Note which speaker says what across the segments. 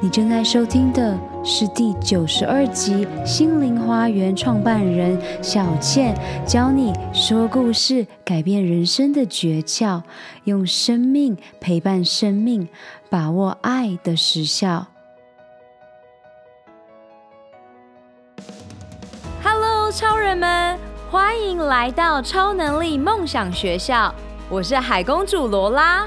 Speaker 1: 你正在收听的是第九十二集《心灵花园》创办人小倩教你说故事改变人生的诀窍，用生命陪伴生命，把握爱的时效。Hello，超人们，欢迎来到超能力梦想学校，我是海公主罗拉。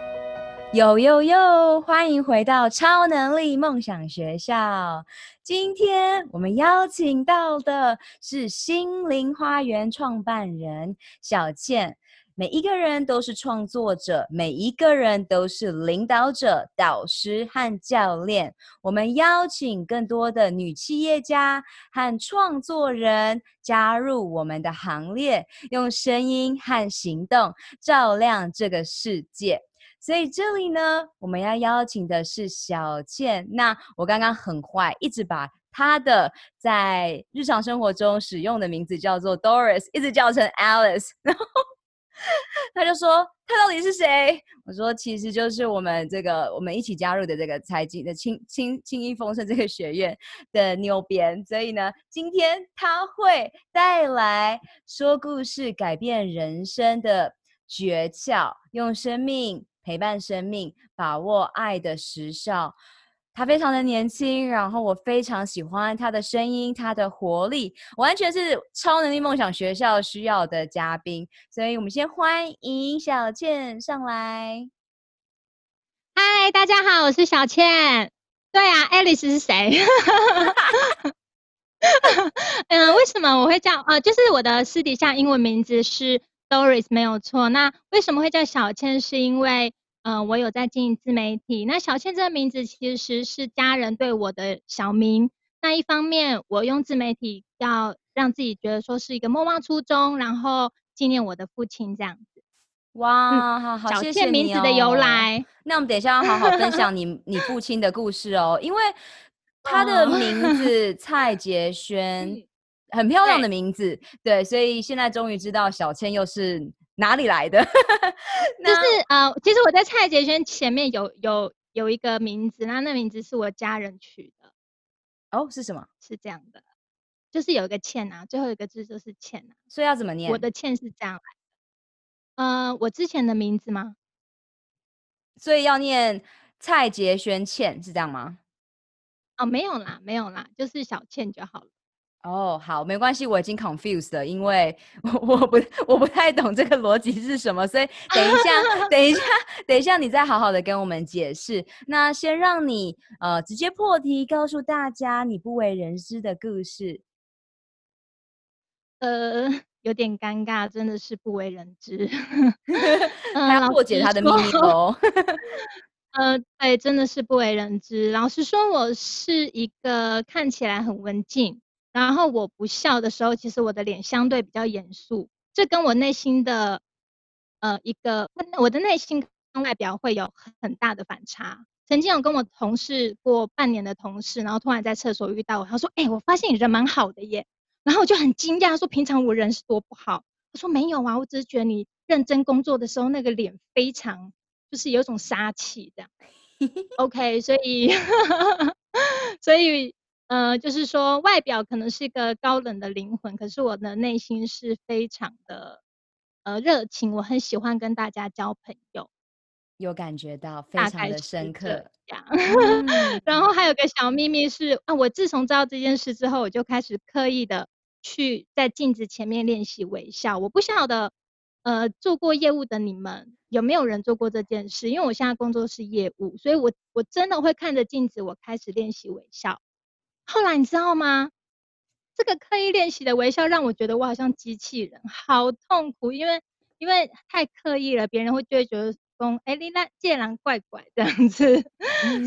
Speaker 1: 呦呦呦，欢迎回到超能力梦想学校。今天我们邀请到的是心灵花园创办人小倩。每一个人都是创作者，每一个人都是领导者、导师和教练。我们邀请更多的女企业家和创作人加入我们的行列，用声音和行动照亮这个世界。所以这里呢，我们要邀请的是小倩。那我刚刚很坏，一直把她的在日常生活中使用的名字叫做 Doris，一直叫成 Alice。然后他就说：“他到底是谁？”我说：“其实就是我们这个我们一起加入的这个财经的轻轻轻易丰盛这个学院的牛编。所以呢，今天他会带来说故事改变人生的诀窍，用生命。”陪伴生命，把握爱的时效。他非常的年轻，然后我非常喜欢他的声音，他的活力，完全是超能力梦想学校需要的嘉宾。所以我们先欢迎小倩上来。
Speaker 2: 嗨，大家好，我是小倩。对啊，Alice 是谁？嗯，为什么我会叫？呃，就是我的私底下英文名字是。Doris 没有错，那为什么会叫小倩？是因为，嗯、呃，我有在经营自媒体。那小倩这个名字其实是家人对我的小名。那一方面，我用自媒体要让自己觉得说是一个莫忘初衷，然后纪念我的父亲这样子。
Speaker 1: 哇，好好，
Speaker 2: 小倩名字的由来。
Speaker 1: 谢谢那我们等一下要好好分享 你你父亲的故事哦，因为 他的名字蔡杰轩。很漂亮的名字，对，对，所以现在终于知道小倩又是哪里来的。
Speaker 2: 就是呃，其实我在蔡杰轩前面有有有一个名字，那那名字是我家人取的。
Speaker 1: 哦，是什么？
Speaker 2: 是这样的，就是有一个倩啊，最后一个字就是倩啊。
Speaker 1: 所以要怎么念？
Speaker 2: 我的倩是这样来的。呃，我之前的名字吗？
Speaker 1: 所以要念蔡杰轩倩是这样吗？
Speaker 2: 哦，没有啦，没有啦，就是小倩就好了。
Speaker 1: 哦，好，没关系，我已经 confused 了，因为我我不我不太懂这个逻辑是什么，所以 等一下，等一下，等一下，你再好好的跟我们解释。那先让你呃直接破题，告诉大家你不为人知的故事。
Speaker 2: 呃，有点尴尬，真的是不为人知，
Speaker 1: 他要破解他的秘密哦。
Speaker 2: 呃，对，真的是不为人知。老实说，我是一个看起来很文静。然后我不笑的时候，其实我的脸相对比较严肃，这跟我内心的，呃，一个我的内心跟外表会有很大的反差。曾经有跟我同事过半年的同事，然后突然在厕所遇到我，他说：“哎、我发现你人蛮好的耶。”然后我就很惊讶，说：“平常我人是多不好？”他说：“没有啊，我只是觉得你认真工作的时候，那个脸非常就是有种杀气这样。”OK，所以，所以。呃，就是说外表可能是一个高冷的灵魂，可是我的内心是非常的呃热情，我很喜欢跟大家交朋友，
Speaker 1: 有感觉到非常的深刻。
Speaker 2: 然后还有个小秘密是啊，我自从知道这件事之后，我就开始刻意的去在镜子前面练习微笑。我不晓得呃做过业务的你们有没有人做过这件事，因为我现在工作是业务，所以我我真的会看着镜子，我开始练习微笑。后来你知道吗？这个刻意练习的微笑让我觉得我好像机器人，好痛苦，因为因为太刻意了，别人会就会觉得说，哎，你那贱人怪怪这样子，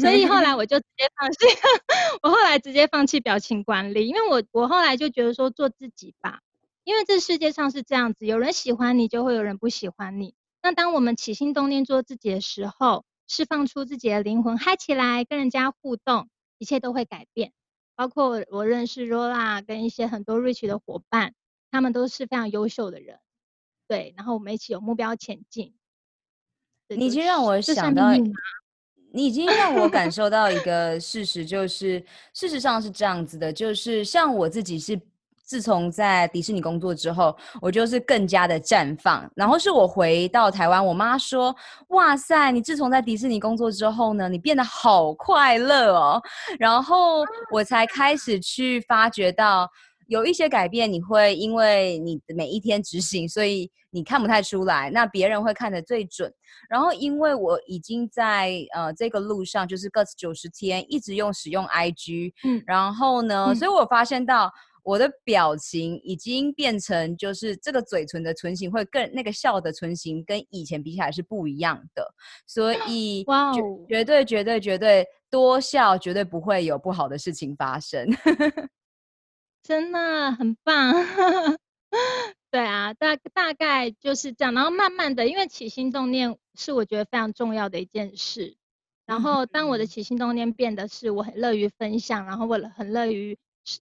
Speaker 2: 所以后来 我就直接放弃，我后来直接放弃表情管理，因为我我后来就觉得说做自己吧，因为这世界上是这样子，有人喜欢你，就会有人不喜欢你。那当我们起心动念做自己的时候，释放出自己的灵魂，嗨起来，跟人家互动，一切都会改变。包括我认识 Rola 跟一些很多 Rich 的伙伴，他们都是非常优秀的人。对，然后我们一起有目标前进。
Speaker 1: 你已经让我想到，你已经让我感 受到一个事实，就是事实上是这样子的，就是像我自己是。自从在迪士尼工作之后，我就是更加的绽放。然后是我回到台湾，我妈说：“哇塞，你自从在迪士尼工作之后呢，你变得好快乐哦。”然后我才开始去发觉到有一些改变，你会因为你的每一天执行，所以你看不太出来，那别人会看得最准。然后因为我已经在呃这个路上，就是 Guts 九十天一直用使用 IG，嗯，然后呢，嗯、所以我发现到。我的表情已经变成，就是这个嘴唇的唇形会更那个笑的唇形跟以前比起来是不一样的，所以哇哦，绝对绝对绝对多笑，绝对不会有不好的事情发生，
Speaker 2: 真的很棒。对啊，大大概就是这样，然后慢慢的，因为起心动念是我觉得非常重要的一件事，然后当我的起心动念变得是我很乐于分享，然后我很乐于。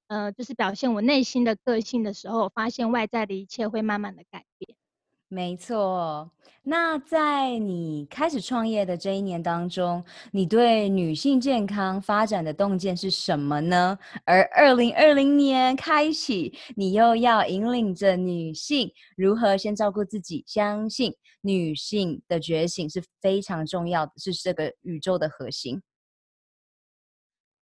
Speaker 2: 呃，就是表现我内心的个性的时候，我发现外在的一切会慢慢的改变。
Speaker 1: 没错，那在你开始创业的这一年当中，你对女性健康发展的洞见是什么呢？而二零二零年开启，你又要引领着女性如何先照顾自己，相信女性的觉醒是非常重要的，是这个宇宙的核心。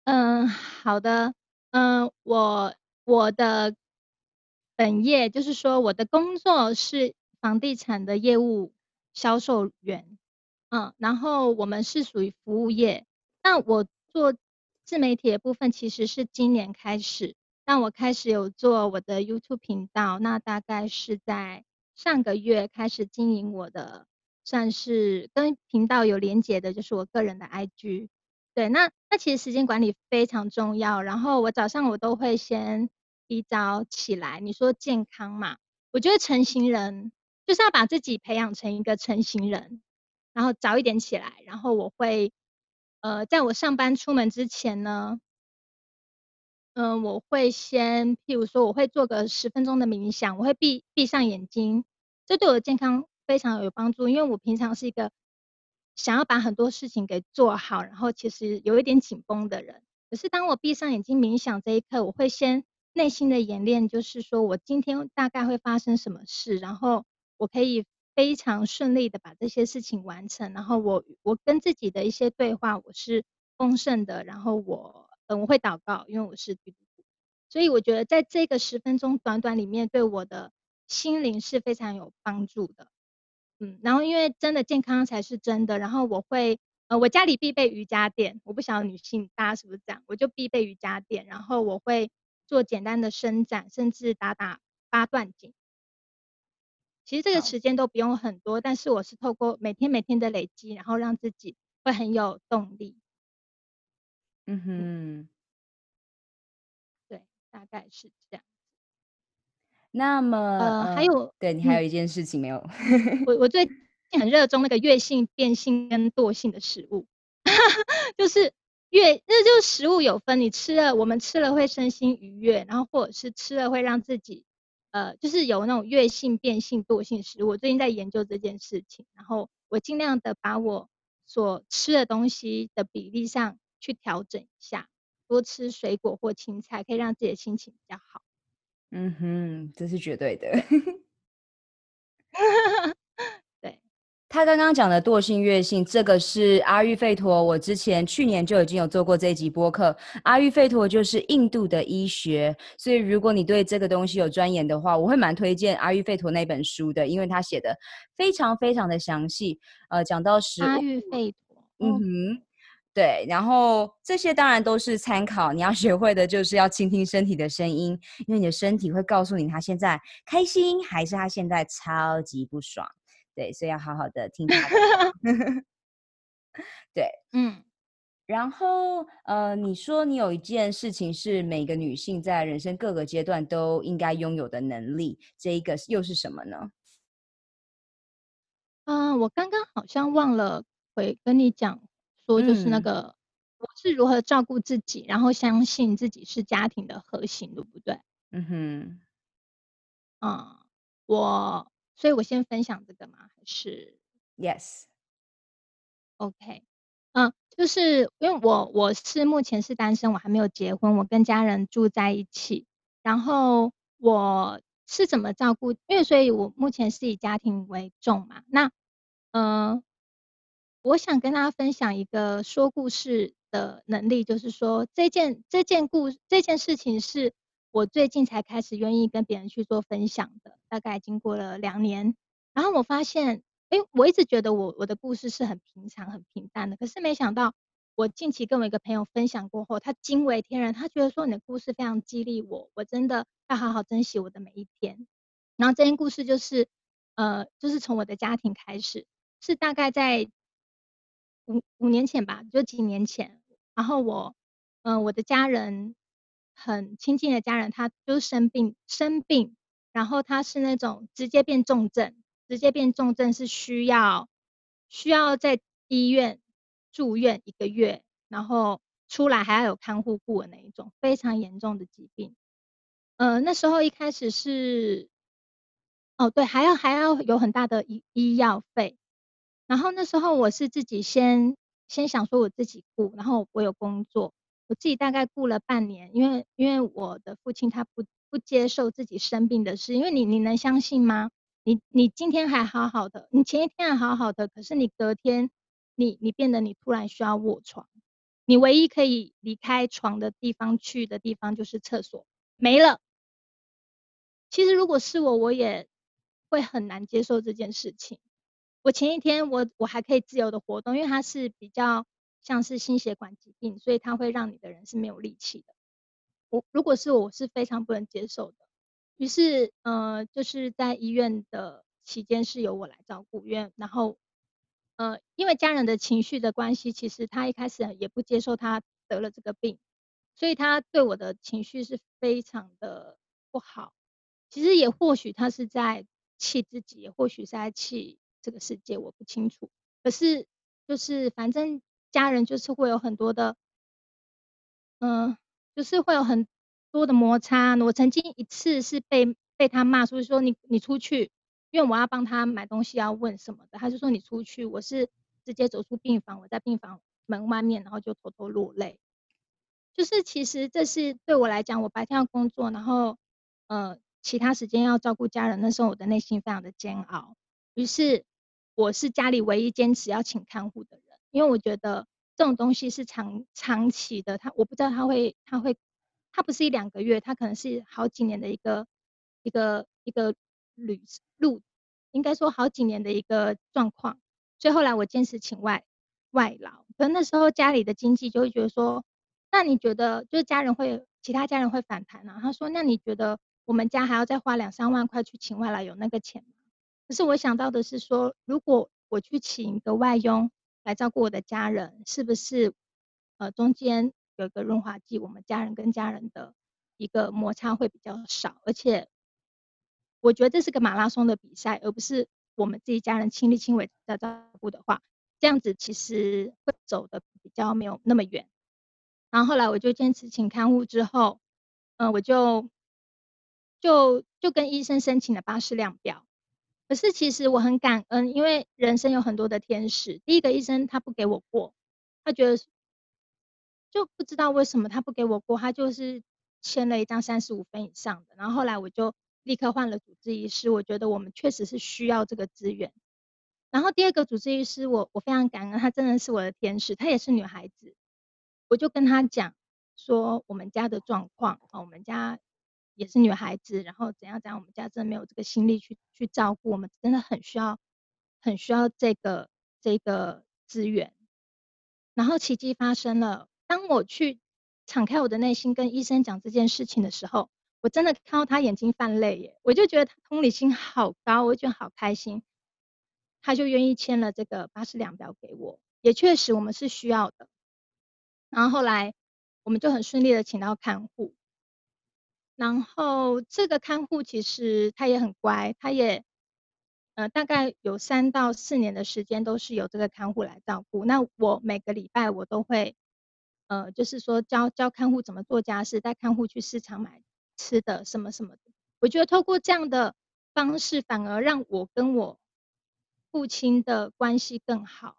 Speaker 2: 嗯，好的。嗯，我我的本业就是说，我的工作是房地产的业务销售员，嗯，然后我们是属于服务业。那我做自媒体的部分其实是今年开始，那我开始有做我的 YouTube 频道，那大概是在上个月开始经营我的，算是跟频道有连结的，就是我个人的 IG。对，那那其实时间管理非常重要。然后我早上我都会先一早起来。你说健康嘛？我觉得成型人就是要把自己培养成一个成型人，然后早一点起来。然后我会，呃，在我上班出门之前呢，嗯、我会先，譬如说，我会做个十分钟的冥想，我会闭闭上眼睛，这对我的健康非常有帮助，因为我平常是一个。想要把很多事情给做好，然后其实有一点紧绷的人。可是当我闭上眼睛冥想这一刻，我会先内心的演练，就是说我今天大概会发生什么事，然后我可以非常顺利的把这些事情完成。然后我我跟自己的一些对话，我是丰盛的。然后我嗯，我会祷告，因为我是基督徒，所以我觉得在这个十分钟短短里面，对我的心灵是非常有帮助的。嗯，然后因为真的健康才是真的，然后我会，呃，我家里必备瑜伽垫，我不晓得女性大家是不是这样，我就必备瑜伽垫，然后我会做简单的伸展，甚至打打八段锦。其实这个时间都不用很多，但是我是透过每天每天的累积，然后让自己会很有动力。
Speaker 1: 嗯哼，
Speaker 2: 对，大概是这样。
Speaker 1: 那么，
Speaker 2: 呃，还有，
Speaker 1: 对，你还有一件事情没有？
Speaker 2: 嗯、我我最近很热衷那个月性、变性跟惰性的食物，就是月，那就是食物有分，你吃了，我们吃了会身心愉悦，然后或者是吃了会让自己，呃，就是有那种月性、变性、惰性食物。我最近在研究这件事情，然后我尽量的把我所吃的东西的比例上去调整一下，多吃水果或青菜，可以让自己的心情比较好。
Speaker 1: 嗯哼，这是绝对的。
Speaker 2: 对，
Speaker 1: 他刚刚讲的惰性、悦性，这个是阿育吠陀。我之前去年就已经有做过这一集播客。阿育吠陀就是印度的医学，所以如果你对这个东西有钻研的话，我会蛮推荐阿育吠陀那本书的，因为他写的非常非常的详细。呃，讲到食，
Speaker 2: 阿育吠陀，
Speaker 1: 嗯哼。对，然后这些当然都是参考，你要学会的就是要倾听身体的声音，因为你的身体会告诉你他现在开心还是他现在超级不爽。对，所以要好好的听他的。对，嗯。然后，呃，你说你有一件事情是每个女性在人生各个阶段都应该拥有的能力，这一个又是什么呢？
Speaker 2: 嗯，我刚刚好像忘了会跟你讲说，就是那个、嗯、我是如何照顾自己，然后相信自己是家庭的核心，对不对？
Speaker 1: 嗯哼，
Speaker 2: 嗯，我，所以我先分享这个吗？还是
Speaker 1: ？Yes，OK，
Speaker 2: 嗯，就是因为我我是目前是单身，我还没有结婚，我跟家人住在一起，然后我是怎么照顾？因为所以，我目前是以家庭为重嘛，那。嗯、呃，我想跟大家分享一个说故事的能力，就是说这件这件故这件事情是我最近才开始愿意跟别人去做分享的，大概经过了两年。然后我发现，哎，我一直觉得我我的故事是很平常、很平淡的，可是没想到我近期跟我一个朋友分享过后，他惊为天人，他觉得说你的故事非常激励我，我真的要好好珍惜我的每一天。然后这件故事就是，呃，就是从我的家庭开始。是大概在五五年前吧，就几年前。然后我，嗯、我的家人很亲近的家人，他就生病生病，然后他是那种直接变重症，直接变重症是需要需要在医院住院一个月，然后出来还要有看护顾的那一种非常严重的疾病。呃，那时候一开始是，哦对，还要还要有很大的医医药费。然后那时候我是自己先先想说我自己雇，然后我有工作，我自己大概雇了半年，因为因为我的父亲他不不接受自己生病的事，因为你你能相信吗？你你今天还好好的，你前一天还好好的，可是你隔天你你变得你突然需要卧床，你唯一可以离开床的地方去的地方就是厕所，没了。其实如果是我，我也会很难接受这件事情。我前一天我我还可以自由的活动，因为它是比较像是心血管疾病，所以它会让你的人是没有力气的。我如果是我，是非常不能接受的。于是呃，就是在医院的期间是由我来照顾院，然后呃，因为家人的情绪的关系，其实他一开始也不接受他得了这个病，所以他对我的情绪是非常的不好。其实也或许他是在气自己，也或许是在气。这个世界我不清楚，可是就是反正家人就是会有很多的，嗯，就是会有很多的摩擦。我曾经一次是被被他骂，所以说你你出去，因为我要帮他买东西要问什么的，他就说你出去。我是直接走出病房，我在病房门外面，然后就偷偷落泪。就是其实这是对我来讲，我白天要工作，然后呃其他时间要照顾家人，那时候我的内心非常的煎熬。于是。我是家里唯一坚持要请看护的人，因为我觉得这种东西是长长期的，他我不知道他会他会，他不是一两个月，他可能是好几年的一个一个一个旅路，应该说好几年的一个状况。所以后来我坚持请外外劳，可那时候家里的经济就会觉得说，那你觉得就是家人会其他家人会反弹啊？他说，那你觉得我们家还要再花两三万块去请外劳，有那个钱？可是我想到的是说，如果我去请一个外佣来照顾我的家人，是不是呃中间有一个润滑剂，我们家人跟家人的一个摩擦会比较少？而且我觉得这是个马拉松的比赛，而不是我们自己家人亲力亲为的照顾的话，这样子其实会走的比较没有那么远。然后后来我就坚持请看护之后，嗯、我就就就跟医生申请了巴氏量表。可是其实我很感恩，因为人生有很多的天使。第一个医生他不给我过，他觉得就不知道为什么他不给我过，他就是签了一张三十五分以上的。然后后来我就立刻换了主治医师，我觉得我们确实是需要这个资源。然后第二个主治医师我我非常感恩，他真的是我的天使，她也是女孩子。我就跟她讲说我们家的状况啊，我们家。也是女孩子，然后怎样怎样，我们家真的没有这个心力去去照顾，我们真的很需要，很需要这个这个资源。然后奇迹发生了，当我去敞开我的内心跟医生讲这件事情的时候，我真的看到他眼睛泛泪耶，我就觉得他同理心好高，我就觉得好开心，他就愿意签了这个巴氏量表给我，也确实我们是需要的。然后后来我们就很顺利的请到看护，然后这个看护其实他也很乖，他也呃大概有三到四年的时间都是由这个看护来照顾。那我每个礼拜我都会呃就是说教教看护怎么做家事，带看护去市场买吃的什么什么的。我觉得透过这样的方式，反而让我跟我父亲的关系更好，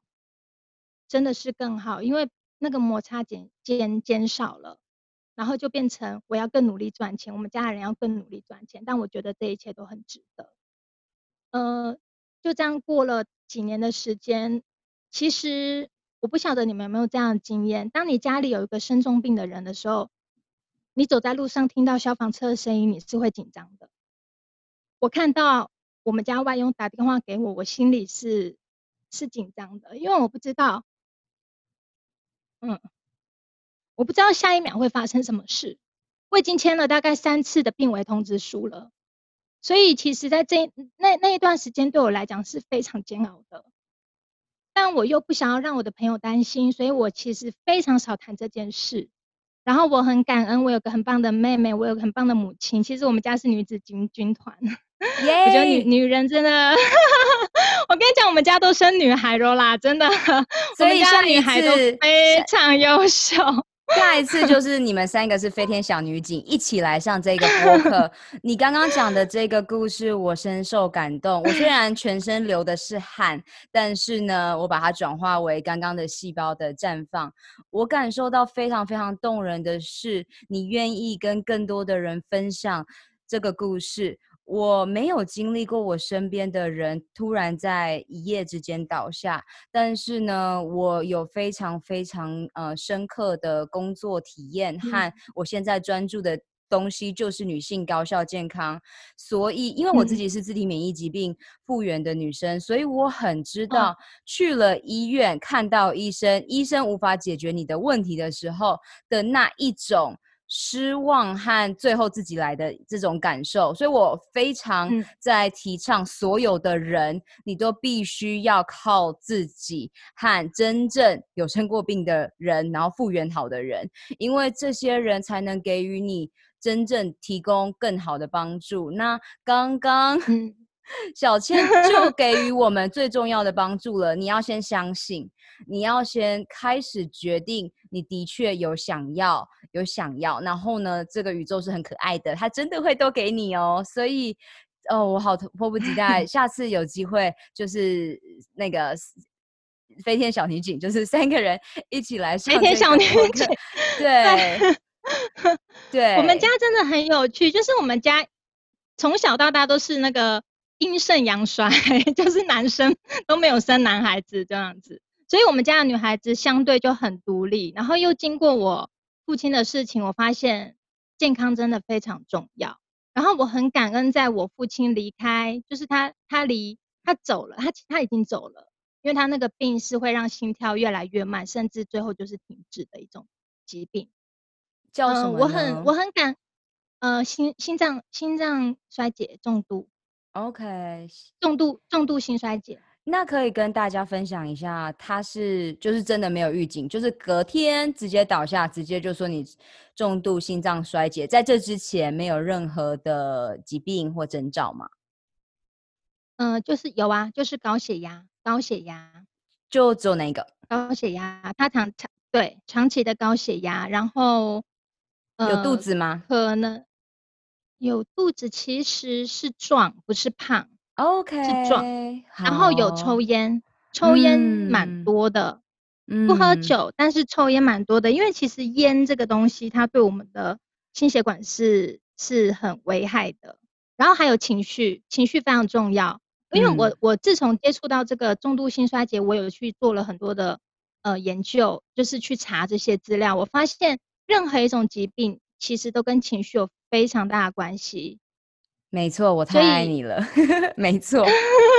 Speaker 2: 真的是更好，因为那个摩擦减减减少了，然后就变成我要更努力赚钱，我们家人要更努力赚钱，但我觉得这一切都很值得。呃，就这样过了几年的时间，其实我不晓得你们有没有这样的经验，当你家里有一个生重病的人的时候，你走在路上听到消防车的声音，你是会紧张的。我看到。我们家外佣打电话给我，我心里是是紧张的，因为我不知道，嗯，我不知道下一秒会发生什么事。我已经签了大概三次的病危通知书了，所以其实在这那那一段时间对我来讲是非常煎熬的。但我又不想要让我的朋友担心，所以我其实非常少谈这件事。然后我很感恩，我有个很棒的妹妹，我有个很棒的母亲。其实我们家是女子军军团。我觉得女女人真的，我跟你讲，我们家都生女孩了啦，真的，所以生女孩都非常优秀。
Speaker 1: 下一次就是你们三个是飞天小女警一起来上这个播客。你刚刚讲的这个故事，我深受感动。我虽然全身流的是汗，但是呢，我把它转化为刚刚的细胞的绽放。我感受到非常非常动人的是，你愿意跟更多的人分享这个故事。我没有经历过我身边的人突然在一夜之间倒下，但是呢，我有非常非常呃深刻的工作体验和我现在专注的东西就是女性高效健康。所以，因为我自己是自体免疫疾病复原的女生，所以我很知道去了医院看到医生，医生无法解决你的问题的时候的那一种。失望和最后自己来的这种感受，所以我非常在提倡所有的人，嗯、你都必须要靠自己和真正有生过病的人，然后复原好的人，因为这些人才能给予你真正提供更好的帮助。那刚刚。嗯小倩就给予我们最重要的帮助了。你要先相信，你要先开始决定，你的确有想要，有想要。然后呢，这个宇宙是很可爱的，它真的会都给你哦。所以，哦，我好迫不及待，下次有机会就是那个飞天小女警，就是三个人一起来上飞天小女警。对，对，
Speaker 2: 我们家真的很有趣，就是我们家从小到大都是那个。阴盛阳衰，就是男生都没有生男孩子这样子，所以我们家的女孩子相对就很独立。然后又经过我父亲的事情，我发现健康真的非常重要。然后我很感恩，在我父亲离开，就是他他离他走了，他他已经走了，因为他那个病是会让心跳越来越慢，甚至最后就是停止的一种疾病。
Speaker 1: 叫什么？
Speaker 2: 呃，我很我很感，呃，心心脏心脏衰竭重度。
Speaker 1: OK，
Speaker 2: 重度重度心衰竭，
Speaker 1: 那可以跟大家分享一下，他是就是真的没有预警，就是隔天直接倒下，直接就说你重度心脏衰竭，在这之前没有任何的疾病或征兆吗？
Speaker 2: 嗯、呃，就是有啊，就是高血压，高血压，
Speaker 1: 就只有那个
Speaker 2: 高血压，他长长对长期的高血压，然后、
Speaker 1: 呃、有肚子吗？
Speaker 2: 可能。有肚子其实是壮，不是胖。
Speaker 1: OK，
Speaker 2: 是壮。然后有抽烟，抽烟蛮多的。嗯，不喝酒，但是抽烟蛮多的。因为其实烟这个东西，它对我们的心血管是是很危害的。然后还有情绪，情绪非常重要。因为我我自从接触到这个重度心衰竭，我有去做了很多的呃研究，就是去查这些资料。我发现任何一种疾病，其实都跟情绪有非常大的关系。
Speaker 1: 没错，我太爱你了。没错，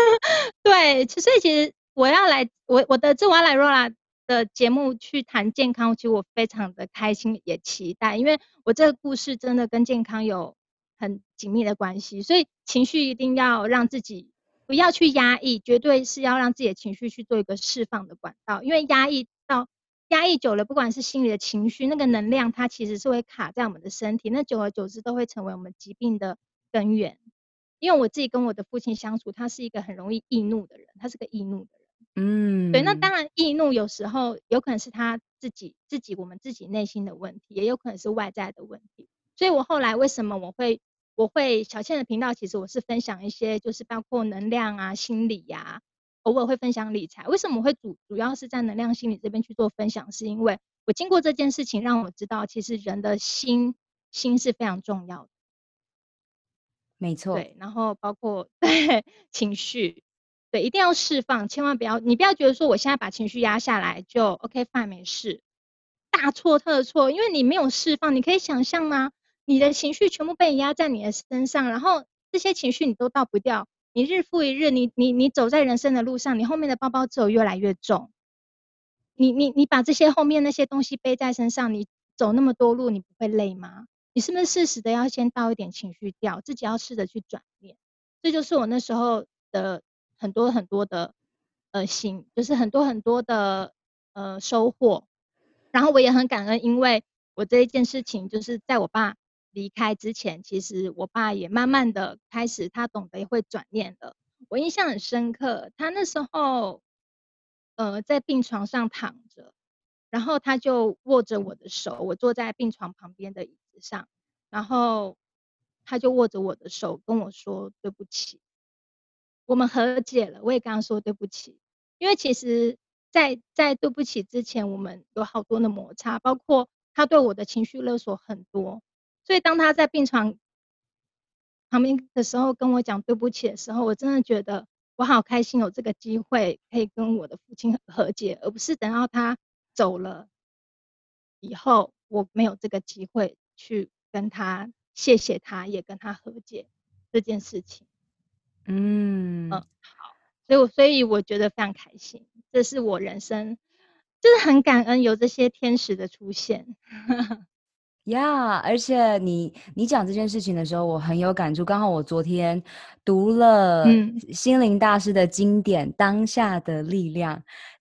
Speaker 2: 对，所以其实我要来，我我的这我要来 Rora 的节目去谈健康，其实我非常的开心，也期待，因为我这个故事真的跟健康有很紧密的关系，所以情绪一定要让自己不要去压抑，绝对是要让自己的情绪去做一个释放的管道，因为压抑到。压抑久了，不管是心理的情绪，那个能量它其实是会卡在我们的身体，那久而久之都会成为我们疾病的根源。因为我自己跟我的父亲相处，他是一个很容易易怒的人，他是个易怒的人。嗯，对，那当然易怒有时候有可能是他自己自己我们自己内心的问题，也有可能是外在的问题。所以我后来为什么我会我会小倩的频道，其实我是分享一些就是包括能量啊、心理呀、啊，偶尔会分享理财。为什么我会主主要是在能量心理这边去做分享？是因为我经过这件事情，让我知道其实人的心心是非常重要的。
Speaker 1: 没错。
Speaker 2: 对，然后包括对情绪。对，一定要释放，千万不要，你不要觉得说我现在把情绪压下来就 OK fine 没事，大错特错，因为你没有释放，你可以想象吗？你的情绪全部被压在你的身上，然后这些情绪你都倒不掉，你日复一日，你你你走在人生的路上，你后面的包包只有越来越重，你你你把这些后面那些东西背在身上，你走那么多路，你不会累吗？你是不是适时的要先倒一点情绪掉，自己要试着去转变？这就是我那时候的。很多很多的呃心，就是很多很多的呃收获，然后我也很感恩，因为我这一件事情，就是在我爸离开之前，其实我爸也慢慢的开始，他懂得会转念了。我印象很深刻，他那时候呃在病床上躺着，然后他就握着我的手，我坐在病床旁边的椅子上，然后他就握着我的手跟我说对不起。我们和解了，我也跟他说对不起，因为其实，在在对不起之前，我们有好多的摩擦，包括他对我的情绪勒索很多，所以当他在病床旁边的时候跟我讲对不起的时候，我真的觉得我好开心有这个机会可以跟我的父亲和解，而不是等到他走了以后，我没有这个机会去跟他谢谢他，也跟他和解这件事情。嗯嗯，好，所以我所以我觉得非常开心，这是我人生，就是很感恩有这些天使的出现。
Speaker 1: 呀，yeah, 而且你你讲这件事情的时候，我很有感触。刚好我昨天读了心灵大师的经典《当下的力量》。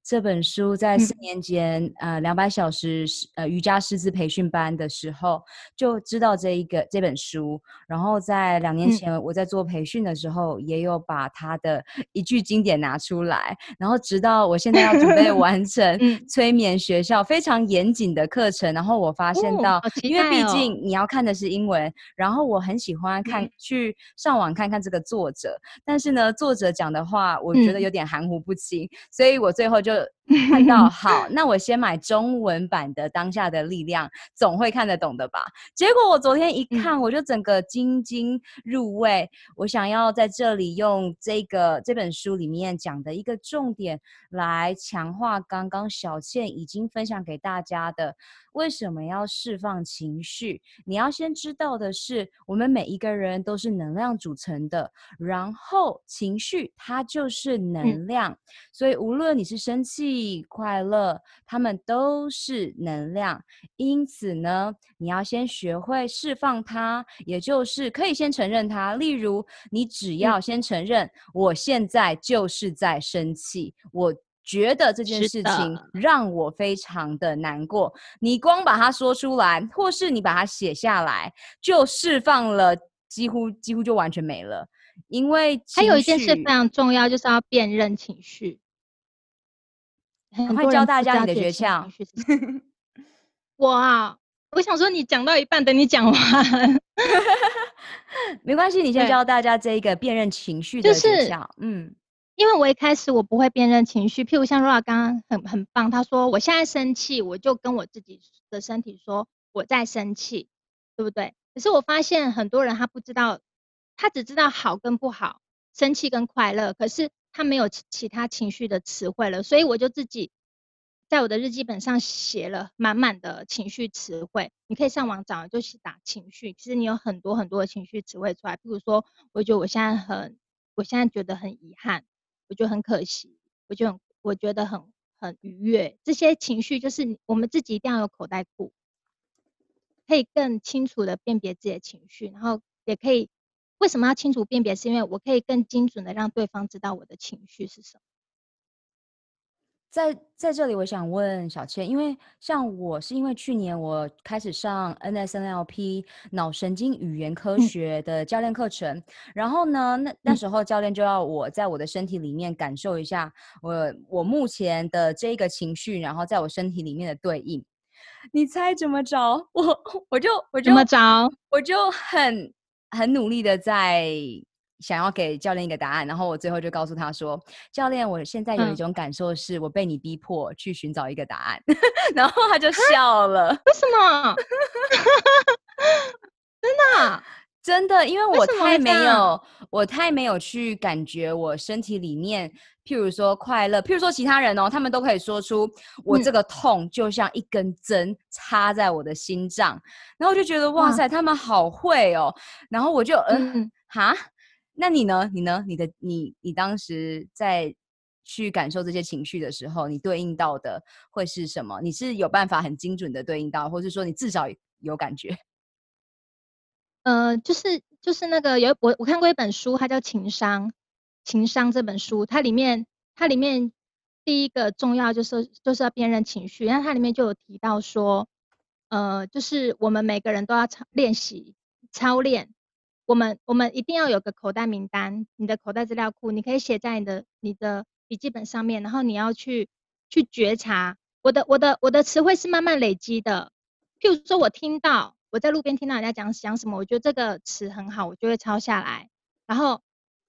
Speaker 1: 这本书在四年前，嗯、呃，两百小时呃瑜伽师资培训班的时候就知道这一个这本书，然后在两年前我在做培训的时候，也有把他的一句经典拿出来，然后直到我现在要准备 完成催眠学校非常严谨的课程，然后我发现到，哦哦、因为毕竟。你要看的是英文，然后我很喜欢看、嗯、去上网看看这个作者，但是呢，作者讲的话我觉得有点含糊不清，嗯、所以我最后就。to 看到 好，那我先买中文版的《当下的力量》，总会看得懂的吧？结果我昨天一看，我就整个津津入味。我想要在这里用这个这本书里面讲的一个重点来强化刚刚小倩已经分享给大家的。为什么要释放情绪？你要先知道的是，我们每一个人都是能量组成的，然后情绪它就是能量，所以无论你是生气、快乐，它们都是能量。因此呢，你要先学会释放它，也就是可以先承认它。例如，你只要先承认，我现在就是在生气，我。觉得这件事情让我非常的难过。你光把它说出来，或是你把它写下来，就释放了，几乎几乎就完全没了。因为还有一件事非常重要，就是要辨认情绪。赶快教大家你的诀窍。
Speaker 2: 我啊，我想说，你讲到一半，等你讲完。
Speaker 1: 没关系，你先教大家这一个辨认情绪的诀窍。就是、嗯。
Speaker 2: 因为我一开始我不会辨认情绪，譬如像 Rora 刚刚很很棒，他说我现在生气，我就跟我自己的身体说我在生气，对不对？可是我发现很多人他不知道，他只知道好跟不好，生气跟快乐，可是他没有其其他情绪的词汇了，所以我就自己在我的日记本上写了满满的情绪词汇，你可以上网找，就去打情绪，其实你有很多很多的情绪词汇出来，比如说，我觉得我现在很，我现在觉得很遗憾。我觉得很可惜，我就很我觉得很很愉悦，这些情绪就是我们自己一定要有口袋库，可以更清楚的辨别自己的情绪，然后也可以为什么要清楚辨别？是因为我可以更精准的让对方知道我的情绪是什么。
Speaker 1: 在在这里，我想问小倩，因为像我是因为去年我开始上 NSNLP 脑神经语言科学的教练课程，嗯、然后呢，那那时候教练就要我在我的身体里面感受一下我我目前的这个情绪，然后在我身体里面的对应。你猜怎么着？我我就我就怎么着？我就很很努力的在。想要给教练一个答案，然后我最后就告诉他说：“教练，我现在有一种感受，是我被你逼迫去寻找一个答案。嗯 ”然后他就笑了。为什么？真的，真的，因为我太没有，我太没有去感觉我身体里面，譬如说快乐，譬如说其他人哦，他们都可以说出我这个痛就像一根针插在我的心脏，嗯、然后我就觉得哇塞，他们好会哦。然后我就嗯哈。那你呢？你呢？你的你你当时在去感受这些情绪的时候，你对应到的会是什么？你是有办法很精准的对应到，或是说你至少有感觉？
Speaker 2: 呃，就是就是那个有我我看过一本书，它叫《情商》，《情商》这本书，它里面它里面第一个重要就是就是要辨认情绪，然后它里面就有提到说，呃，就是我们每个人都要操练习操练。我们我们一定要有个口袋名单，你的口袋资料库，你可以写在你的你的笔记本上面，然后你要去去觉察，我的我的我的词汇是慢慢累积的。譬如说，我听到我在路边听到人家讲讲什么，我觉得这个词很好，我就会抄下来。然后，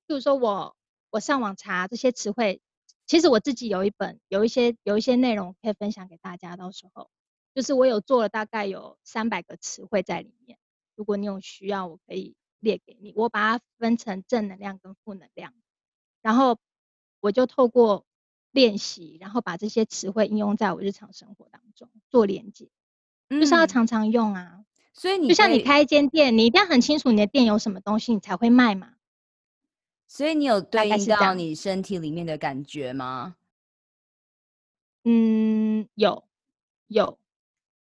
Speaker 2: 譬如说我我上网查这些词汇，其实我自己有一本，有一些有一些内容可以分享给大家。到时候，就是我有做了大概有三百个词汇在里面，如果你有需要，我可以。列给你，我把它分成正能量跟负能量，然后我就透过练习，然后把这些词汇应用在我日常生活当中做连接，嗯、就是要常常用啊。所以你就像你开一间店，你一定要很清楚你的店有什么东西，你才会卖嘛。
Speaker 1: 所以你有对应到你身体里面的感觉吗？
Speaker 2: 嗯，有，有。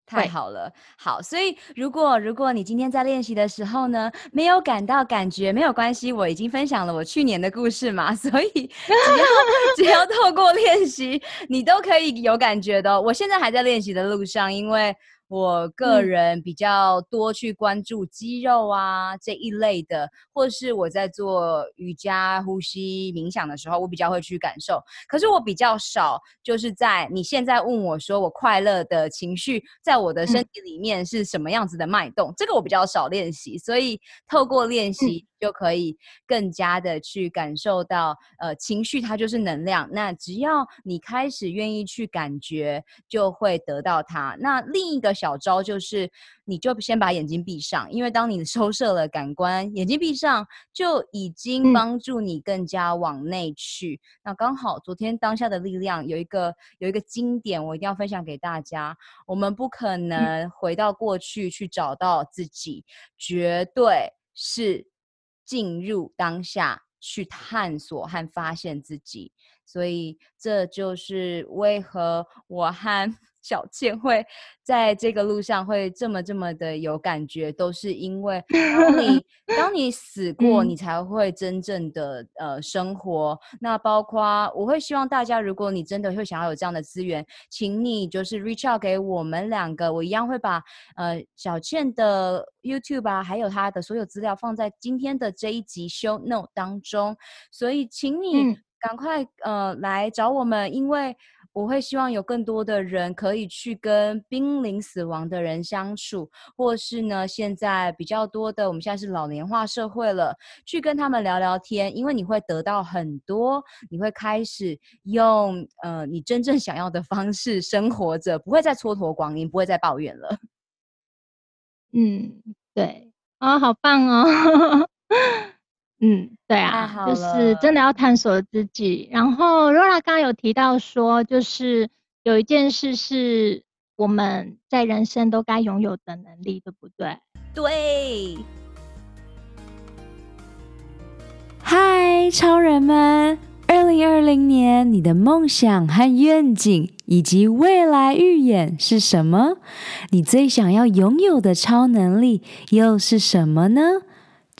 Speaker 1: 太好了，好，所以如果如果你今天在练习的时候呢，没有感到感觉，没有关系，我已经分享了我去年的故事嘛，所以只要 只要透过练习，你都可以有感觉的。我现在还在练习的路上，因为。我个人比较多去关注肌肉啊、嗯、这一类的，或是我在做瑜伽、呼吸、冥想的时候，我比较会去感受。可是我比较少，就是在你现在问我说我快乐的情绪在我的身体里面是什么样子的脉动，嗯、这个我比较少练习，所以透过练习。嗯就可以更加的去感受到，呃，情绪它就是能量。那只要你开始愿意去感觉，就会得到它。那另一个小招就是，你就先把眼睛闭上，因为当你 收摄了感官，眼睛闭上就已经帮助你更加往内去。嗯、那刚好昨天当下的力量有一个有一个经典，我一定要分享给大家。我们不可能回到过去去找到自己，绝对是。进入当下去探索和发现自己，所以这就是为何我和小倩会在这个路上会这么这么的有感觉，都是因为当你 当你死过，你才会真正的呃生活。那包括我会希望大家，如果你真的会想要有这样的资源，请你就是 reach out 给我们两个，我一样会把呃小倩的 YouTube 啊，还有她的所有资料放在今天的这一集 show note 当中。所以请你赶快呃来找我们，因为。我会希望有更多的人可以去跟濒临死亡的人相处，或是呢，现在比较多的，我们现在是老年化社会了，去跟他们聊聊天，因为你会得到很多，你会开始用呃你真正想要的方式生活着，不会再蹉跎光阴，不会再抱怨了。
Speaker 2: 嗯，对，啊、好棒哦。嗯，对啊，就是真的要探索自己。然后 Laura 刚刚有提到说，就是有一件事是我们在人生都该拥有的能力，对不对？
Speaker 1: 对。嗨，超人们！二零二零年，你的梦想和愿景以及未来预演是什么？你最想要拥有的超能力又是什么呢？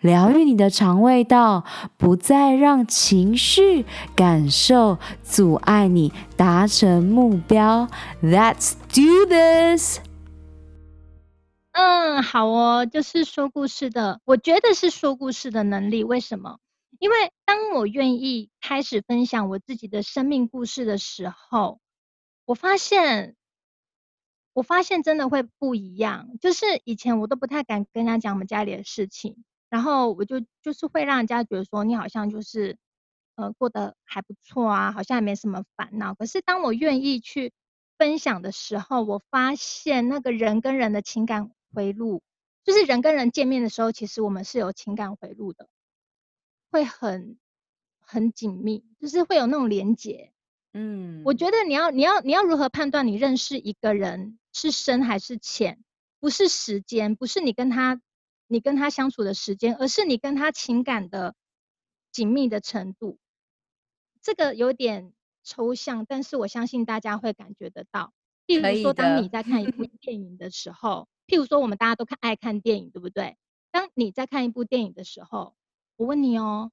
Speaker 3: 疗愈你的肠胃道，不再让情绪感受阻碍你达成目标。Let's do this。
Speaker 2: 嗯，好哦，就是说故事的，我觉得是说故事的能力。为什么？因为当我愿意开始分享我自己的生命故事的时候，我发现。我发现真的会不一样，就是以前我都不太敢跟人家讲我们家里的事情，然后我就就是会让人家觉得说你好像就是呃过得还不错啊，好像也没什么烦恼。可是当我愿意去分享的时候，我发现那个人跟人的情感回路，就是人跟人见面的时候，其实我们是有情感回路的，会很很紧密，就是会有那种连结。嗯，我觉得你要你要你要如何判断你认识一个人？是深还是浅？不是时间，不是你跟他，你跟他相处的时间，而是你跟他情感的紧密的程度。这个有点抽象，但是我相信大家会感觉得到。譬如说，当你在看一部电影的时候，譬如说，我们大家都看爱看电影，对不对？当你在看一部电影的时候，我问你哦，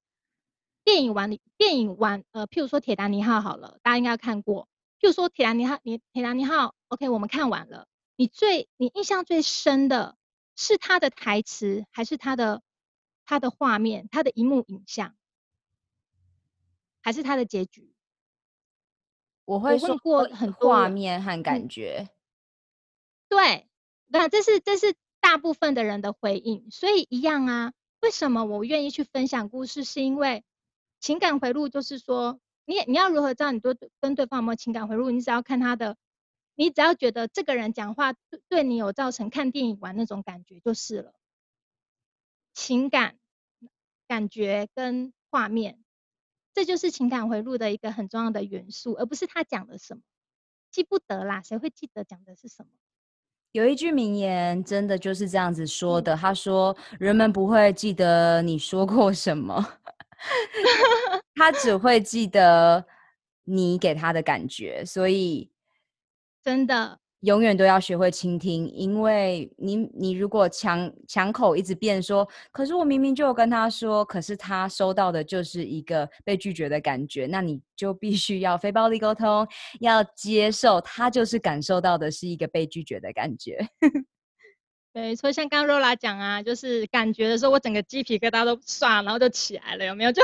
Speaker 2: 电影完，电影完，呃，譬如说《铁达尼号》好了，大家应该看过。譬如说《铁达尼号》，你《铁达尼号》。OK，我们看完了。你最你印象最深的是他的台词，还是他的他的画面，他的一幕影像，还是他的结局？
Speaker 3: 我会说过很多画面和感觉。
Speaker 2: 对，那这是这是大部分的人的回应。所以一样啊，为什么我愿意去分享故事？是因为情感回路，就是说，你你要如何知道你对跟对方有没有情感回路？你只要看他的。你只要觉得这个人讲话对对你有造成看电影玩那种感觉就是了，情感、感觉跟画面，这就是情感回路的一个很重要的元素，而不是他讲的什么，记不得啦，谁会记得讲的是什么？
Speaker 3: 有一句名言真的就是这样子说的，他说：“人们不会记得你说过什么，他只会记得你给他的感觉。”所以。
Speaker 2: 真的，
Speaker 3: 永远都要学会倾听，因为你，你如果强强口一直辩说，可是我明明就有跟他说，可是他收到的就是一个被拒绝的感觉，那你就必须要非暴力沟通，要接受他就是感受到的是一个被拒绝的感觉。
Speaker 2: 对，所以像刚刚 Rola 讲啊，就是感觉的时候，我整个鸡皮疙瘩都唰，然后就起来了，有没有？就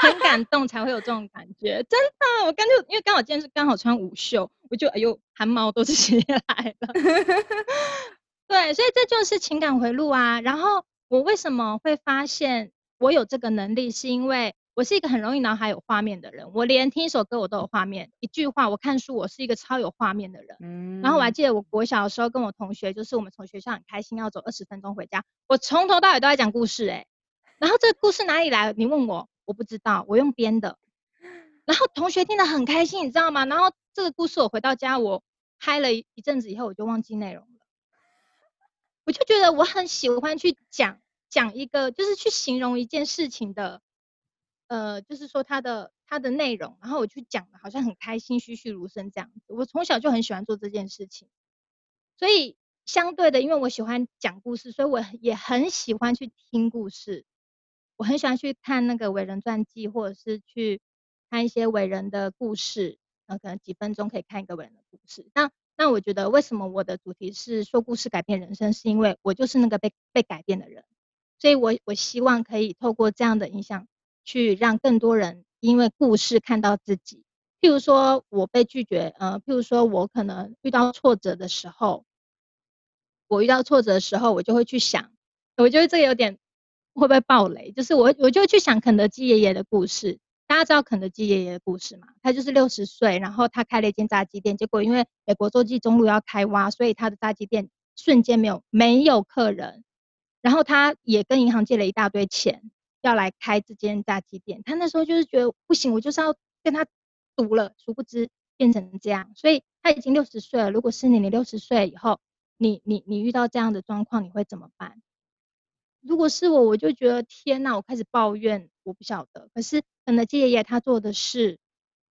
Speaker 2: 很感动才会有这种感觉，真的。我刚就因为刚好今天是刚好穿午袖，我就哎呦汗毛都起来了。对，所以这就是情感回路啊。然后我为什么会发现我有这个能力，是因为我是一个很容易脑海有画面的人。我连听一首歌我都有画面，一句话，我看书我是一个超有画面的人。嗯。然后我还记得我国小的时候跟我同学，就是我们从学校很开心要走二十分钟回家，我从头到尾都在讲故事哎、欸。然后这个故事哪里来？你问我，我不知道，我用编的。然后同学听得很开心，你知道吗？然后这个故事我回到家，我嗨了一阵子以后，我就忘记内容了。我就觉得我很喜欢去讲讲一个，就是去形容一件事情的，呃，就是说它的它的内容，然后我去讲的好像很开心，栩栩如生这样子。我从小就很喜欢做这件事情，所以相对的，因为我喜欢讲故事，所以我也很喜欢去听故事。我很喜欢去看那个伟人传记，或者是去。看一些伟人的故事，呃，可能几分钟可以看一个伟人的故事。那那我觉得，为什么我的主题是说故事改变人生，是因为我就是那个被被改变的人，所以我我希望可以透过这样的影响，去让更多人因为故事看到自己。譬如说我被拒绝，呃，譬如说我可能遇到挫折的时候，我遇到挫折的时候，我就会去想，我觉得这个有点会不会爆雷？就是我我就去想肯德基爷爷的故事。大家知道肯德基爷爷的故事吗？他就是六十岁，然后他开了一间炸鸡店，结果因为美国洲际中路要开挖，所以他的炸鸡店瞬间没有没有客人，然后他也跟银行借了一大堆钱要来开这间炸鸡店。他那时候就是觉得不行，我就是要跟他赌了，殊不知变成这样。所以他已经六十岁了。如果是你，你六十岁以后，你你你遇到这样的状况，你会怎么办？如果是我，我就觉得天哪，我开始抱怨。我不晓得，可是肯德基爷爷他做的事，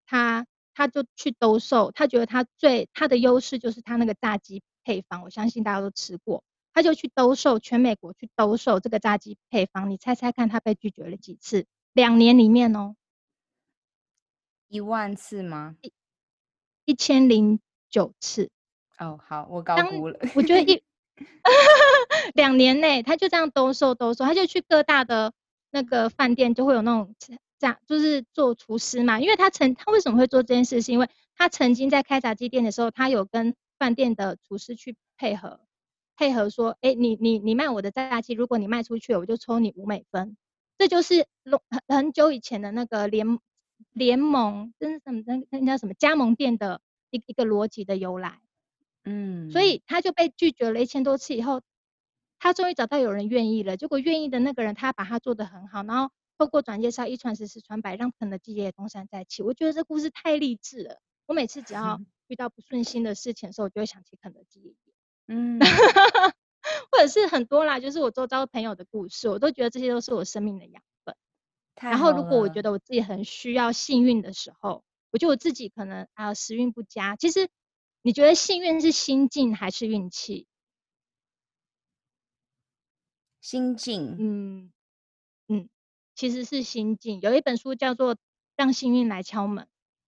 Speaker 2: 他他就去兜售，他觉得他最他的优势就是他那个炸鸡配方，我相信大家都吃过，他就去兜售，全美国去兜售这个炸鸡配方，你猜猜看他被拒绝了几次？两年里面哦，
Speaker 1: 一万次吗？
Speaker 2: 一一千零九次。
Speaker 1: 哦，好，我高估了。
Speaker 2: 我觉得一 两年内他就这样兜售兜售，他就去各大的。那个饭店就会有那种这样，就是做厨师嘛，因为他曾他为什么会做这件事，是因为他曾经在开炸鸡店的时候，他有跟饭店的厨师去配合，配合说，哎，你你你卖我的炸鸡，如果你卖出去，我就抽你五美分，这就是很很久以前的那个联联盟，真是什么那那叫什么加盟店的一一个逻辑的由来，嗯，所以他就被拒绝了一千多次以后。他终于找到有人愿意了，结果愿意的那个人，他把他做得很好，然后透过转介绍，一传十，十传百，让肯德基爷爷东山再起。我觉得这故事太励志了。我每次只要 遇到不顺心的事情的时候，我就会想起肯德基爷爷，嗯，或者是很多啦，就是我周遭朋友的故事，我都觉得这些都是我生命的养分。然后，如果我觉得我自己很需要幸运的时候，我觉得我自己可能啊时运不佳。其实，你觉得幸运是心境还是运气？
Speaker 1: 心境，
Speaker 2: 嗯嗯，其实是心境。有一本书叫做《让幸运来敲门》，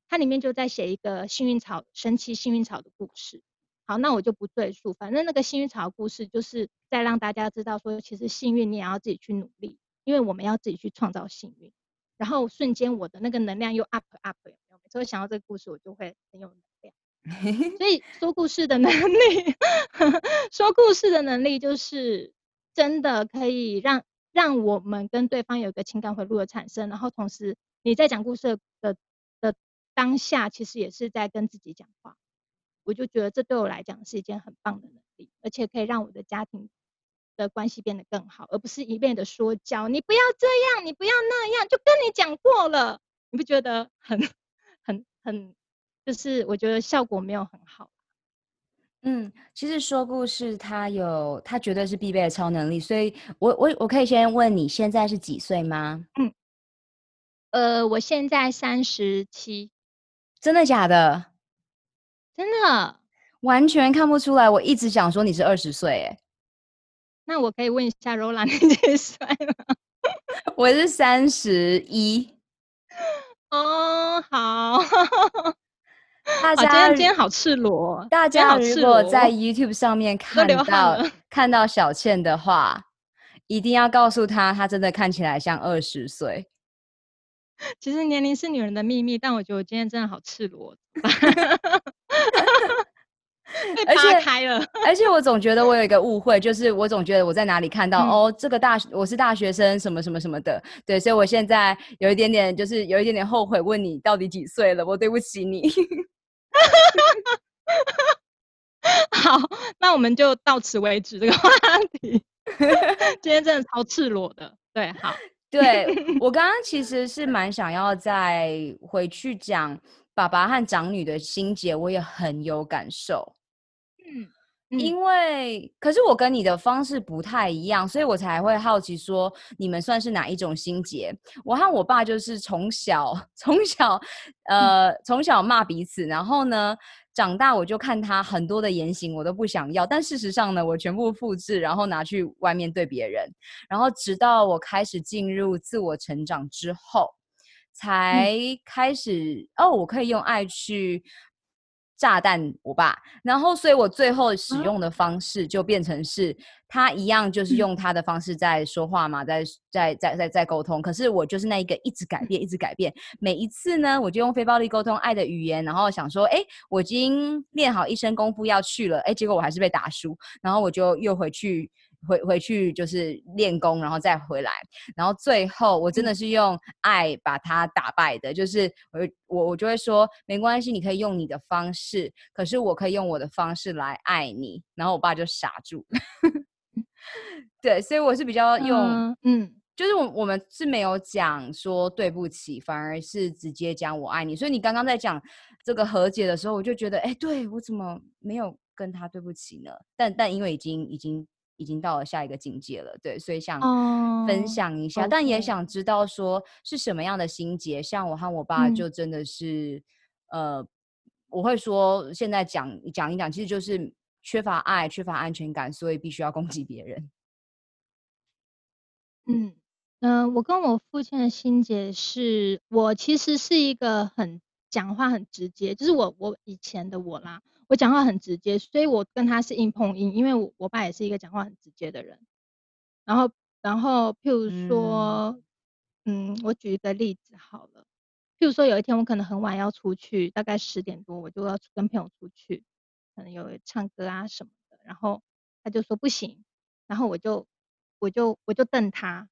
Speaker 2: 它里面就在写一个幸运草，神奇幸运草的故事。好，那我就不赘述。反正那个幸运草故事，就是在让大家知道说，其实幸运你也要自己去努力，因为我们要自己去创造幸运。然后瞬间我的那个能量又 up up，有没有？每次我想到这个故事，我就会很有能量。所以说故事的能力，说故事的能力就是。真的可以让让我们跟对方有一个情感回路的产生，然后同时你在讲故事的的当下，其实也是在跟自己讲话。我就觉得这对我来讲是一件很棒的能力，而且可以让我的家庭的关系变得更好，而不是一味的说教。你不要这样，你不要那样，就跟你讲过了，你不觉得很很很，就是我觉得效果没有很好。
Speaker 1: 嗯，其实说故事，它有，它绝对是必备的超能力。所以我，我我我可以先问你，现在是几岁吗？
Speaker 2: 嗯，呃，我现在三十七。
Speaker 1: 真的假的？
Speaker 2: 真的，
Speaker 1: 完全看不出来。我一直想说你是二十岁，哎。
Speaker 2: 那我可以问一下，Rola，你几岁吗？
Speaker 1: 我是三十一。
Speaker 2: 哦，好。
Speaker 1: 大家、哦、今
Speaker 2: 天今天好赤裸，
Speaker 1: 大家如果在 YouTube 上面看到看到小倩的话，一定要告诉她，她真的看起来像二十岁。
Speaker 2: 其实年龄是女人的秘密，但我觉得我今天真的好赤裸。被扒开了。
Speaker 1: 而且我总觉得我有一个误会，就是我总觉得我在哪里看到、嗯、哦，这个大我是大学生，什么什么什么的。对，所以我现在有一点点，就是有一点点后悔，问你到底几岁了？我对不起你。
Speaker 2: 好，那我们就到此为止这个话题。今天真的超赤裸的，对，好，
Speaker 1: 对我刚刚其实是蛮想要再回去讲爸爸和长女的心结，我也很有感受，因为可是我跟你的方式不太一样，所以我才会好奇说你们算是哪一种心结？我和我爸就是从小 从小呃从小骂彼此，然后呢。长大我就看他很多的言行，我都不想要。但事实上呢，我全部复制，然后拿去外面对别人。然后直到我开始进入自我成长之后，才开始、嗯、哦，我可以用爱去。炸弹我爸，然后所以我最后使用的方式就变成是他一样，就是用他的方式在说话嘛，在在在在在沟通。可是我就是那一个一直改变，一直改变。每一次呢，我就用非暴力沟通爱的语言，然后想说，哎，我已经练好一身功夫要去了，哎，结果我还是被打输，然后我就又回去。回回去就是练功，然后再回来，然后最后我真的是用爱把他打败的，就是我我我就会说没关系，你可以用你的方式，可是我可以用我的方式来爱你。然后我爸就傻住，对，所以我是比较用，嗯，嗯就是我我们是没有讲说对不起，反而是直接讲我爱你。所以你刚刚在讲这个和解的时候，我就觉得，哎，对我怎么没有跟他对不起呢？但但因为已经已经。已经到了下一个境界了，对，所以想分享一下，oh, 但也想知道说是什么样的心结。像我和我爸就真的是，嗯、呃，我会说现在讲讲一讲，其实就是缺乏爱、缺乏安全感，所以必须要攻击别人。
Speaker 2: 嗯嗯、呃，我跟我父亲的心结是，我其实是一个很讲话很直接，就是我我以前的我啦。我讲话很直接，所以我跟他是硬碰硬，因为我我爸也是一个讲话很直接的人。然后，然后，譬如说，嗯，嗯，我举一个例子好了，譬如说有一天我可能很晚要出去，大概十点多我就要跟朋友出去，可能有唱歌啊什么的，然后他就说不行，然后我就我就我就瞪他，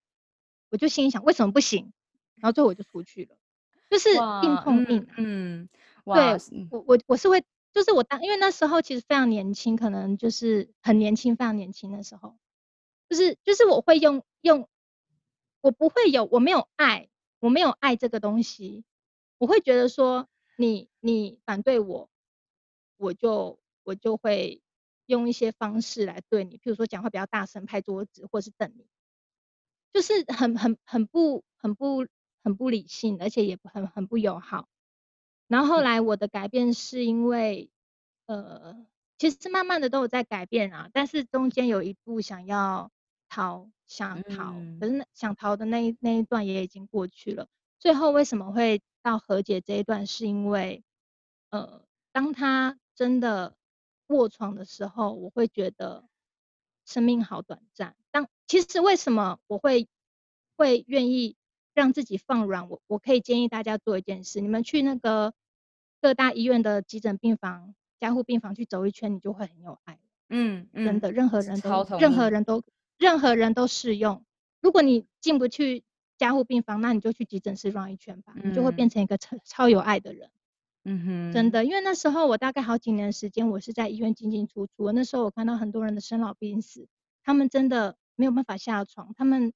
Speaker 2: 我就心里想为什么不行，然后最后我就出去了，就是硬碰硬，啊嗯，嗯，对我我我是会。就是我当，因为那时候其实非常年轻，可能就是很年轻，非常年轻的时候，就是就是我会用用，我不会有，我没有爱，我没有爱这个东西，我会觉得说你你反对我，我就我就会用一些方式来对你，譬如说讲话比较大声，拍桌子，或是瞪你，就是很很很不很不很不理性，而且也很很不友好。然后后来我的改变是因为，呃，其实是慢慢的都有在改变啊，但是中间有一步想要逃，想逃，可是想逃的那一那一段也已经过去了。最后为什么会到和解这一段，是因为，呃，当他真的卧床的时候，我会觉得生命好短暂。当其实为什么我会会愿意让自己放软？我我可以建议大家做一件事，你们去那个。各大医院的急诊病房、加护病房去走一圈，你就会很有爱。嗯，嗯真的，任何人都，任何人都，任何人都适用。如果你进不去加护病房，那你就去急诊室绕一圈吧，嗯，你就会变成一个超超有爱的人。嗯哼，真的，因为那时候我大概好几年的时间，我是在医院进进出出。那时候我看到很多人的生老病死，他们真的没有办法下床，他们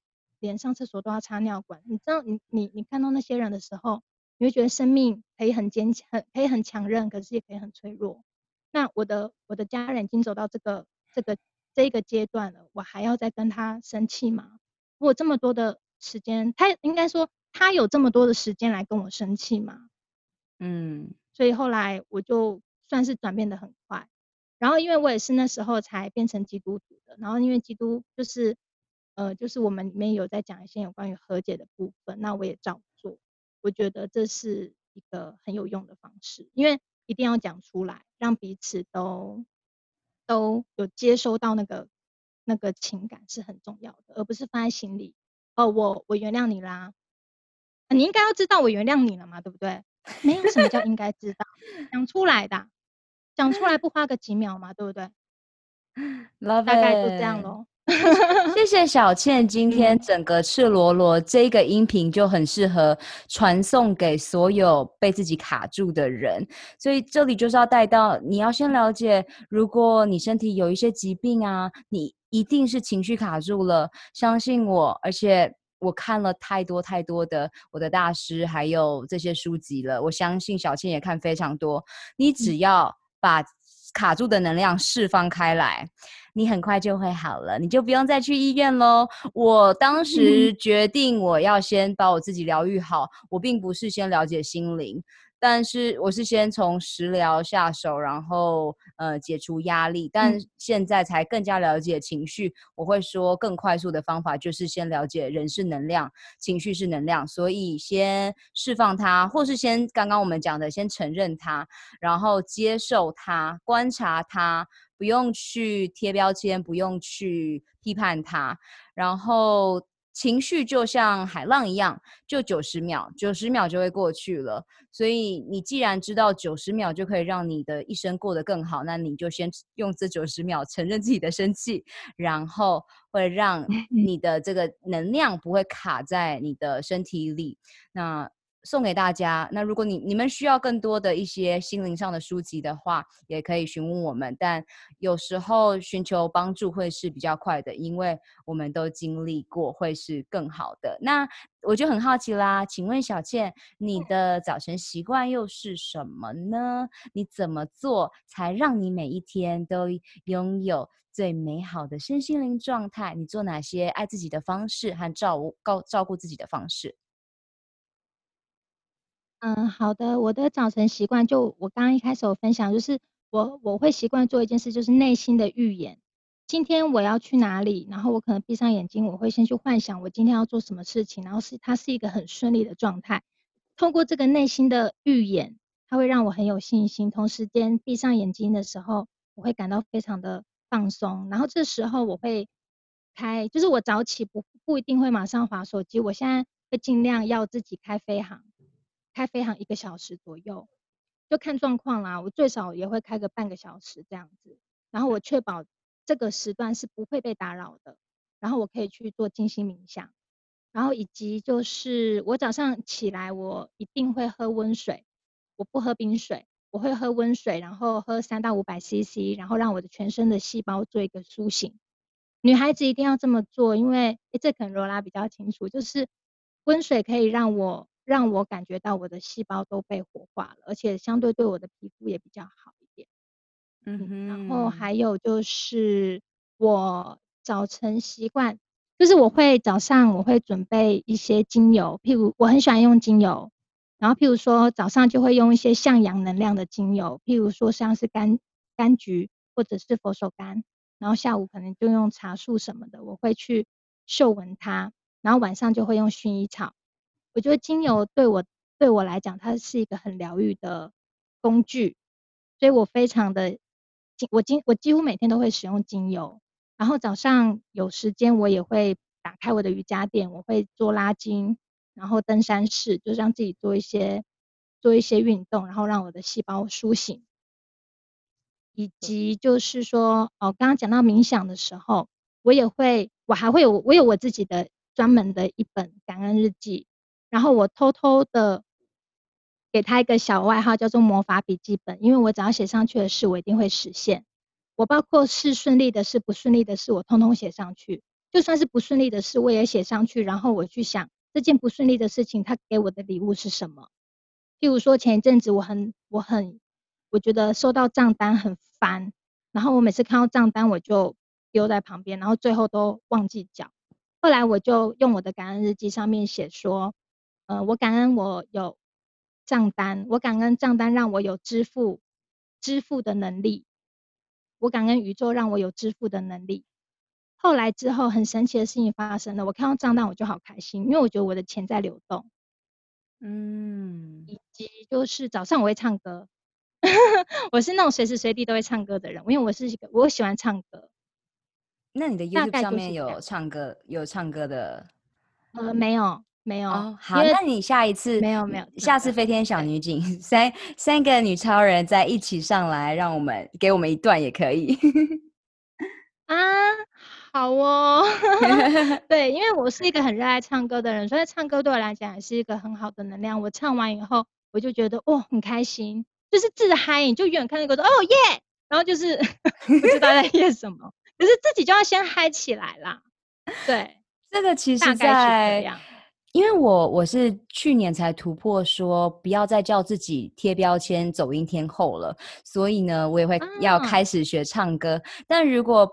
Speaker 2: 连上厕所都要插尿管。你知道，你你你看到那些人的时候。你会觉得生命可以很坚强，很可以很强韧，可是也可以很脆弱。那我的我的家人已经走到这个这个这一个阶段了，我还要再跟他生气吗？我这么多的时间，他应该说他有这么多的时间来跟我生气吗？嗯，所以后来我就算是转变得很快。然后因为我也是那时候才变成基督徒的，然后因为基督就是呃就是我们里面有在讲一些有关于和解的部分，那我也照做。我觉得这是一个很有用的方式，因为一定要讲出来，让彼此都都有接收到那个那个情感是很重要的，而不是放在心里。哦，我我原谅你啦，你应该要知道我原谅你了嘛，对不对？没有什么叫应该知道，讲出来的。讲出来不花个几秒嘛，对不
Speaker 1: 对.
Speaker 2: 大概就这样喽。
Speaker 1: 谢谢小倩，今天整个赤裸裸这个音频就很适合传送给所有被自己卡住的人，所以这里就是要带到，你要先了解，如果你身体有一些疾病啊，你一定是情绪卡住了，相信我，而且我看了太多太多的我的大师还有这些书籍了，我相信小倩也看非常多，你只要把卡住的能量释放开来。你很快就会好了，你就不用再去医院喽。我当时决定我要先把我自己疗愈好，我并不是先了解心灵，但是我是先从食疗下手，然后呃解除压力。但现在才更加了解情绪，我会说更快速的方法就是先了解人是能量，情绪是能量，所以先释放它，或是先刚刚我们讲的先承认它，然后接受它，观察它。不用去贴标签，不用去批判它，然后情绪就像海浪一样，就九十秒，九十秒就会过去了。所以你既然知道九十秒就可以让你的一生过得更好，那你就先用这九十秒承认自己的生气，然后会让 你的这个能量不会卡在你的身体里。那。送给大家。那如果你你们需要更多的一些心灵上的书籍的话，也可以询问我们。但有时候寻求帮助会是比较快的，因为我们都经历过，会是更好的。那我就很好奇啦，请问小倩，你的早晨习惯又是什么呢？你怎么做才让你每一天都拥有最美好的身心灵状态？你做哪些爱自己的方式和照顾照顾自己的方式？
Speaker 2: 嗯，好的。我的早晨习惯就我刚刚一开始有分享，就是我我会习惯做一件事，就是内心的预演。今天我要去哪里？然后我可能闭上眼睛，我会先去幻想我今天要做什么事情，然后是它是一个很顺利的状态。透过这个内心的预演，它会让我很有信心。同时间闭上眼睛的时候，我会感到非常的放松。然后这时候我会开，就是我早起不不一定会马上滑手机，我现在会尽量要自己开飞航。开飞航一个小时左右，就看状况啦。我最少也会开个半个小时这样子，然后我确保这个时段是不会被打扰的，然后我可以去做静心冥想，然后以及就是我早上起来，我一定会喝温水，我不喝冰水，我会喝温水，然后喝三到五百 CC，然后让我的全身的细胞做一个苏醒。女孩子一定要这么做，因为这可能罗拉比较清楚，就是温水可以让我。让我感觉到我的细胞都被活化了，而且相对对我的皮肤也比较好一点。嗯哼，然后还有就是我早晨习惯，就是我会早上我会准备一些精油，譬如我很喜欢用精油，然后譬如说早上就会用一些向阳能量的精油，譬如说像是柑柑橘或者是佛手柑，然后下午可能就用茶树什么的，我会去嗅闻它，然后晚上就会用薰衣草。我觉得精油对我对我来讲，它是一个很疗愈的工具，所以我非常的，我今我几乎每天都会使用精油。然后早上有时间，我也会打开我的瑜伽垫，我会做拉筋，然后登山式，就是让自己做一些做一些运动，然后让我的细胞苏醒。以及就是说，哦，刚刚讲到冥想的时候，我也会，我还会有我有我自己的专门的一本感恩日记。然后我偷偷的给他一个小外号，叫做魔法笔记本，因为我只要写上去的事，我一定会实现。我包括是顺利的事、不顺利的事，我通通写上去。就算是不顺利的事，我也写上去。然后我去想这件不顺利的事情，他给我的礼物是什么？譬如说前一阵子我很、我很，我觉得收到账单很烦，然后我每次看到账单我就丢在旁边，然后最后都忘记缴。后来我就用我的感恩日记上面写说。呃，我感恩我有账单，我感恩账单让我有支付支付的能力，我感恩宇宙让我有支付的能力。后来之后，很神奇的事情发生了，我看到账单我就好开心，因为我觉得我的钱在流动。嗯，以及就是早上我会唱歌，我是那种随时随地都会唱歌的人，因为我是一个我喜欢唱歌。
Speaker 1: 那你的 YouTube 上面有唱歌有唱歌的？
Speaker 2: 呃，没有。没有。
Speaker 1: 哦、好，那你下一次
Speaker 2: 没有没有，
Speaker 1: 下次飞天小女警 三三个女超人再一起上来，让我们给我们一段也可以。
Speaker 2: 啊，好哦。对，因为我是一个很热爱唱歌的人，所以唱歌对我来讲也是一个很好的能量。我唱完以后，我就觉得哦很开心，就是自嗨，你就远远看那个说哦耶，然后就是不知道在耶什么，可是自己就要先嗨起来啦。对，
Speaker 1: 这个其实在，因为我我是去年才突破说不要再叫自己贴标签走音天后了，所以呢，我也会要开始学唱歌。啊、但如果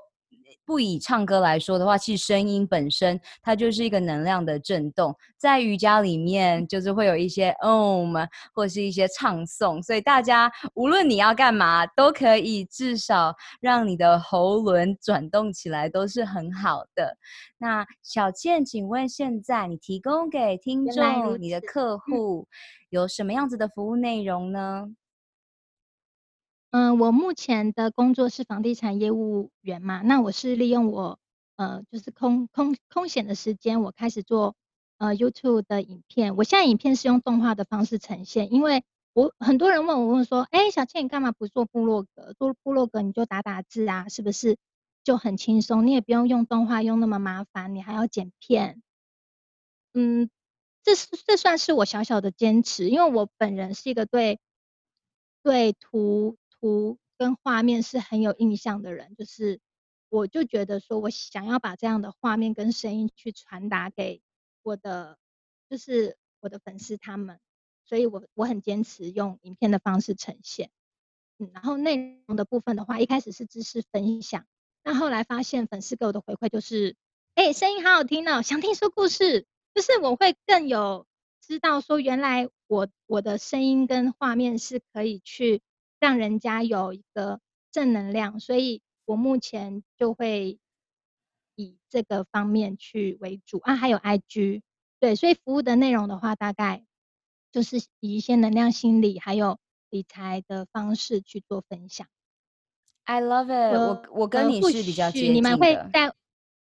Speaker 1: 不以唱歌来说的话，其实声音本身它就是一个能量的震动，在瑜伽里面就是会有一些 Om 或是一些唱诵，所以大家无论你要干嘛，都可以至少让你的喉轮转动起来，都是很好的。那小倩，请问现在你提供给听众、你的客户有什么样子的服务内容呢？
Speaker 2: 嗯，我目前的工作是房地产业务员嘛，那我是利用我呃，就是空空空闲的时间，我开始做呃 YouTube 的影片。我现在影片是用动画的方式呈现，因为我很多人问我问说，哎，小倩你干嘛不做部落格？做部落格你就打打字啊，是不是就很轻松？你也不用用动画用那么麻烦，你还要剪片。嗯，这是这算是我小小的坚持，因为我本人是一个对对图。图跟画面是很有印象的人，就是我就觉得说，我想要把这样的画面跟声音去传达给我的，就是我的粉丝他们，所以我我很坚持用影片的方式呈现。嗯，然后内容的部分的话，一开始是知识分享，那后来发现粉丝给我的回馈就是，哎，声音好好听哦，想听说故事，就是我会更有知道说，原来我我的声音跟画面是可以去。让人家有一个正能量，所以我目前就会以这个方面去为主啊，还有 IG，对，所以服务的内容的话，大概就是以一些能量心理还有理财的方式去做分享。
Speaker 1: I love it，我我，我跟你是比较接近的。
Speaker 2: 你们会在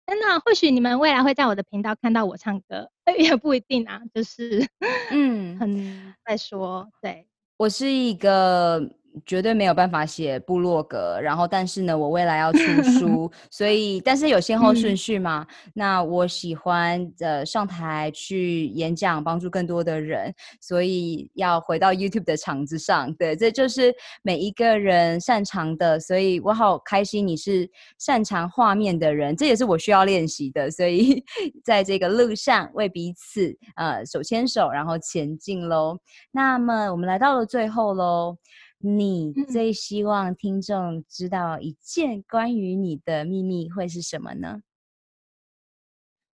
Speaker 2: 真的，或许你们未来会在我的频道看到我唱歌，也不一定啊，就是 嗯，很再说，对，
Speaker 1: 我是一个。绝对没有办法写部落格，然后但是呢，我未来要出书，所以但是有先后顺序嘛。嗯、那我喜欢呃上台去演讲，帮助更多的人，所以要回到 YouTube 的场子上。对，这就是每一个人擅长的，所以我好开心你是擅长画面的人，这也是我需要练习的。所以 在这个路上为彼此呃手牵手，然后前进喽。那么我们来到了最后喽。你最希望听众知道一件关于你的秘密会是什么呢？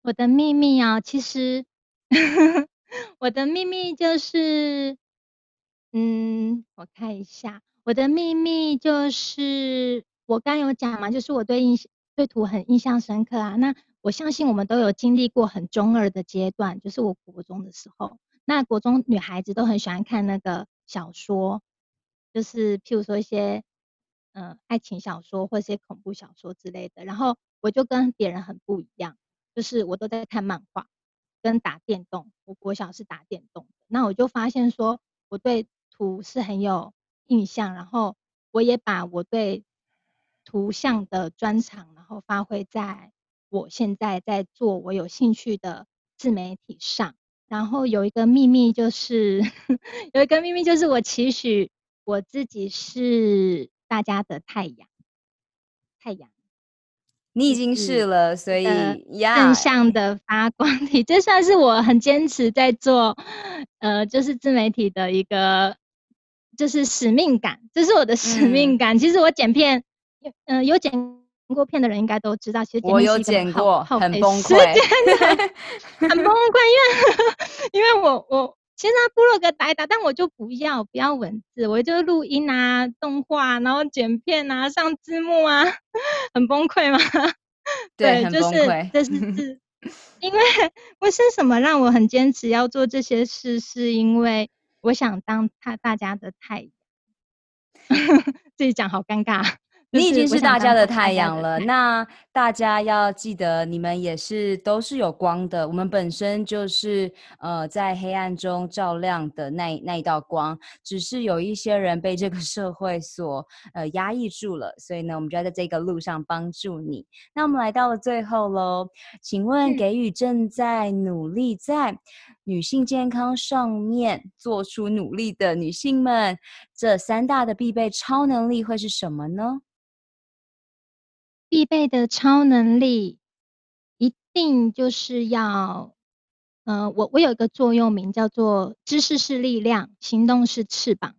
Speaker 2: 我的秘密啊，其实我的秘密就是，嗯，我看一下，我的秘密就是我刚有讲嘛，就是我对印对图很印象深刻啊。那我相信我们都有经历过很中二的阶段，就是我国中的时候，那国中女孩子都很喜欢看那个小说。就是譬如说一些，嗯、呃，爱情小说或者一些恐怖小说之类的，然后我就跟别人很不一样，就是我都在看漫画跟打电动。我国小是打电动，那我就发现说我对图是很有印象，然后我也把我对图像的专长，然后发挥在我现在在做我有兴趣的自媒体上。然后有一个秘密就是，有一个秘密就是我期许。我自己是大家的太阳，太阳，
Speaker 1: 你已经是了，所以
Speaker 2: 正向的发光体，这算是我很坚持在做，呃，就是自媒体的一个，就是使命感，这是我的使命感。嗯、其实我剪片，嗯、呃，有剪过片的人应该都知道，其实
Speaker 1: 我有剪过，很崩溃，
Speaker 2: 很崩溃，因为 因为我我。其实部落格打一打，但我就不要不要文字，我就录音啊、动画，然后剪片啊、上字幕啊，很崩溃吗？
Speaker 1: 对，对就是
Speaker 2: 这是字，因为为什么让我很坚持要做这些事？是因为我想当他大家的太阳，自己讲好尴尬。
Speaker 1: 你已经是大家的太阳了。那大家要记得，你们也是都是有光的。我们本身就是呃在黑暗中照亮的那那一道光，只是有一些人被这个 社会所呃压抑住了。所以呢，我们就要在这个路上帮助你。那我们来到了最后喽，请问给予正在努力在女性健康上面做出努力的女性们，这三大的必备超能力会是什么呢？
Speaker 2: 必备的超能力，一定就是要，呃，我我有一个座右铭叫做“知识是力量，行动是翅膀”。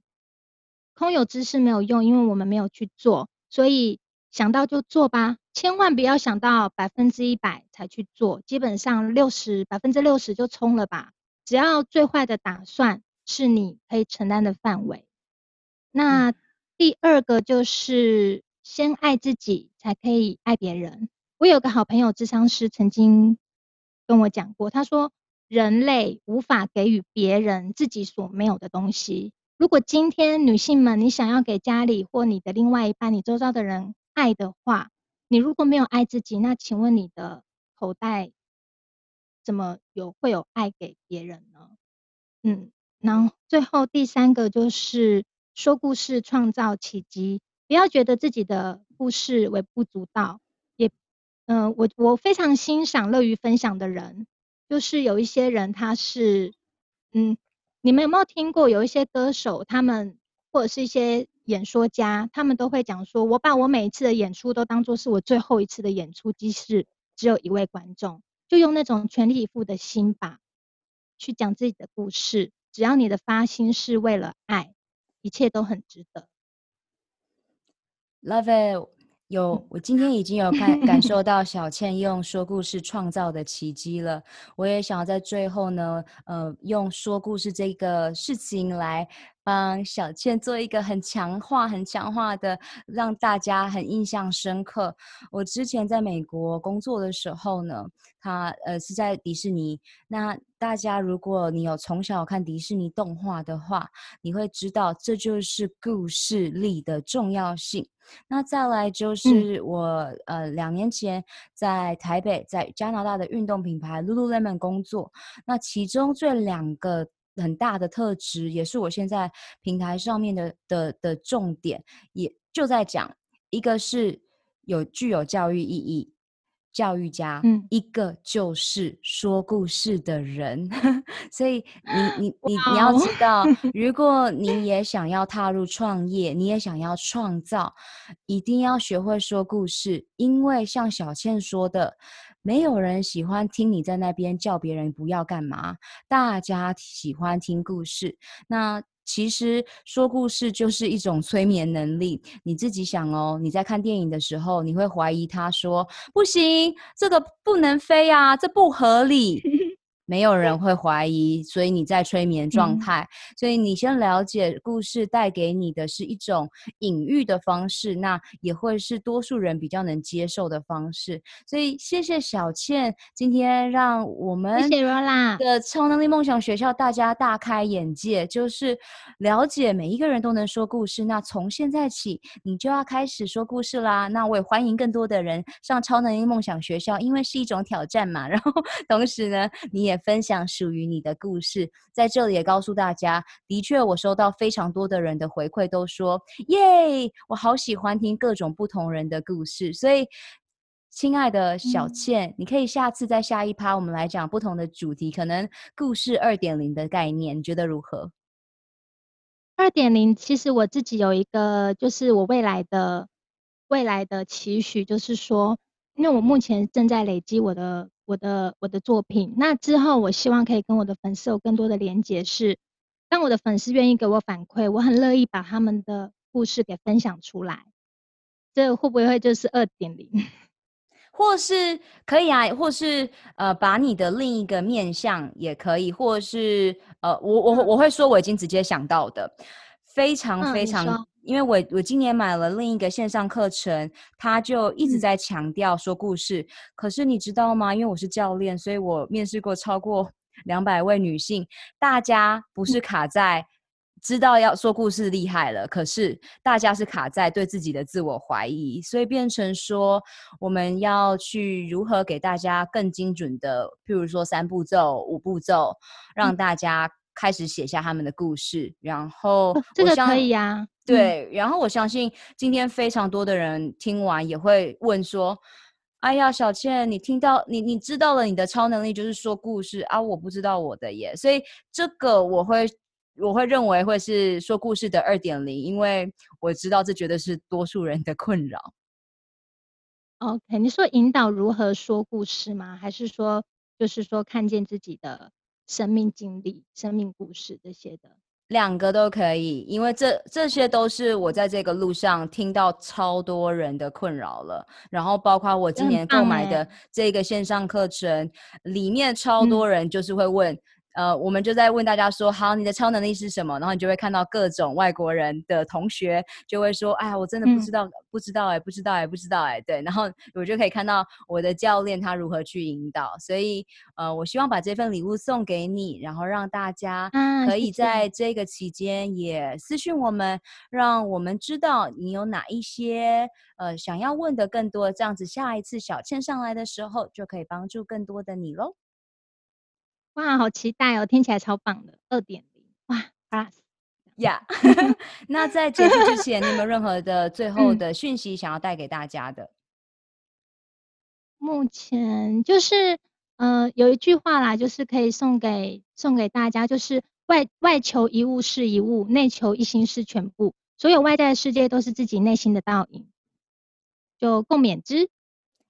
Speaker 2: 空有知识没有用，因为我们没有去做，所以想到就做吧，千万不要想到百分之一百才去做，基本上六十百分之六十就冲了吧。只要最坏的打算是你可以承担的范围。那第二个就是。先爱自己，才可以爱别人。我有个好朋友，智商师曾经跟我讲过，他说：“人类无法给予别人自己所没有的东西。如果今天女性们，你想要给家里或你的另外一半、你周遭的人爱的话，你如果没有爱自己，那请问你的口袋怎么有会有爱给别人呢？”嗯，然后最后第三个就是说故事，创造奇迹。不要觉得自己的故事微不足道，也，嗯、我我非常欣赏乐于分享的人，就是有一些人他是，嗯，你们有没有听过有一些歌手，他们或者是一些演说家，他们都会讲说，我把我每一次的演出都当作是我最后一次的演出，即使只有一位观众，就用那种全力以赴的心吧，去讲自己的故事，只要你的发心是为了爱，一切都很值得。
Speaker 1: Love it，有我今天已经有看感受 到小倩用说故事创造的奇迹了。我也想要在最后呢，呃，用说故事这个事情来帮小倩做一个很强化、很强化的，让大家很印象深刻。我之前在美国工作的时候呢，他呃是在迪士尼。那大家如果你有从小看迪士尼动画的话，你会知道这就是故事力的重要性。那再来就是我、嗯、呃两年前在台北，在加拿大的运动品牌 Lululemon 工作，那其中这两个。很大的特质，也是我现在平台上面的的的重点，也就在讲，一个是有具有教育意义，教育家，嗯，一个就是说故事的人，所以你 你你你要知道，如 果你也想要踏入创业，你也想要创造，一定要学会说故事，因为像小倩说的。没有人喜欢听你在那边叫别人不要干嘛，大家喜欢听故事。那其实说故事就是一种催眠能力。你自己想哦，你在看电影的时候，你会怀疑他说不行，这个不能飞啊，这不合理。没有人会怀疑，所以你在催眠状态。嗯、所以你先了解故事带给你的是一种隐喻的方式，那也会是多数人比较能接受的方式。所以谢谢小倩，今天让我们的超能力梦想学校大家大开眼界，就是了解每一个人都能说故事。那从现在起，你就要开始说故事啦。那我也欢迎更多的人上超能力梦想学校，因为是一种挑战嘛。然后同时呢，你也。分享属于你的故事，在这里也告诉大家，的确，我收到非常多的人的回馈，都说耶，我好喜欢听各种不同人的故事。所以，亲爱的小倩，嗯、你可以下次在下一趴，我们来讲不同的主题，可能故事二点零的概念，你觉得如何？
Speaker 2: 二点零，其实我自己有一个，就是我未来的未来的期许，就是说，因为我目前正在累积我的。我的我的作品，那之后我希望可以跟我的粉丝有更多的连接。是，当我的粉丝愿意给我反馈，我很乐意把他们的故事给分享出来。这会不会就是二点零？
Speaker 1: 或是可以啊，或是呃，把你的另一个面向也可以，或是呃，我我我会说我已经直接想到的，非常非常。嗯因为我我今年买了另一个线上课程，他就一直在强调说故事。嗯。可是你知道吗？因为我是教练，所以我面试过超过 两百位女性，大家不是卡在
Speaker 3: 知道要说故事厉害了，可是大家是卡在对自己的自我怀疑，所以变成说我们要去如何给大家更精准的，譬如说三步骤、五步骤，让大家开始写下他们的故事。嗯、然后、哦、
Speaker 2: 这个可以呀、啊，
Speaker 3: 对。然后我相信今天非常多的人听完也会问说：“哎呀，小倩，你听到你你知道了你的超能力就是说故事啊，我不知道我的耶。”所以这个我会。我会认为会是说故事的二点零，因为我知道这绝对是多数人的困扰。
Speaker 2: OK，你说引导如何说故事吗？还是说就是说看见自己的生命经历、生命故事这些的？
Speaker 3: 两个都可以，因为这这些都是我在这个路上听到超多人的困扰了。然后包括我今年购买的这个线上课程，里面超多人就是会问。嗯呃，我们就在问大家说，好，你的超能力是什么？然后你就会看到各种外国人的同学就会说，哎呀，我真的不知道，嗯、不知道哎，不知道哎，不知道哎，对。然后我就可以看到我的教练他如何去引导。所以，呃，我希望把这份礼物送给你，然后让大家可以在这个期间也私讯我们，啊、让我们知道你有哪一些呃想要问的更多，这样子下一次小倩上来的时候就可以帮助更多的你喽。
Speaker 2: 哇，好期待哦！听起来超棒的，二点零哇，Plus
Speaker 3: 呀！Yeah. 那在结束之前，你有没有任何的最后的讯息想要带给大家的？嗯、
Speaker 2: 目前就是，呃，有一句话啦，就是可以送给送给大家，就是外外求一物是一物，内求一心是全部。所有外在的世界都是自己内心的倒影。就共勉之，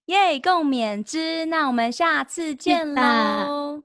Speaker 3: 耶！共勉之。那我们下次见喽。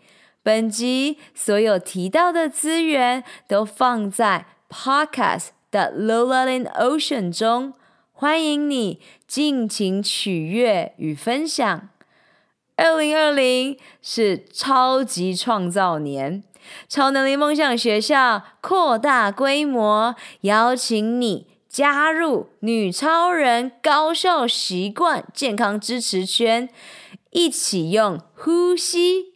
Speaker 3: 本集所有提到的资源都放在 Podcast 的 Lola in Ocean 中，欢迎你尽情取悦与分享。二零二零是超级创造年，超能力梦想学校扩大规模，邀请你加入女超人高效习惯健康支持圈。一起用呼吸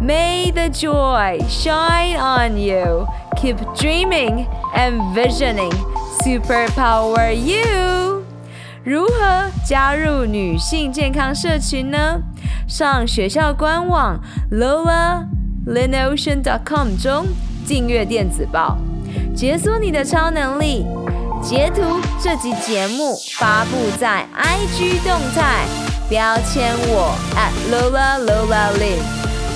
Speaker 3: May the joy shine on you. Keep dreaming and visioning. Superpower you. 如何加入女性健康社群呢？上学校官网 lolaLinOcean.com 中订阅电子报，解锁你的超能力。截图这集节目发布在 IG 动态，标签我 at @LolaLolaLin，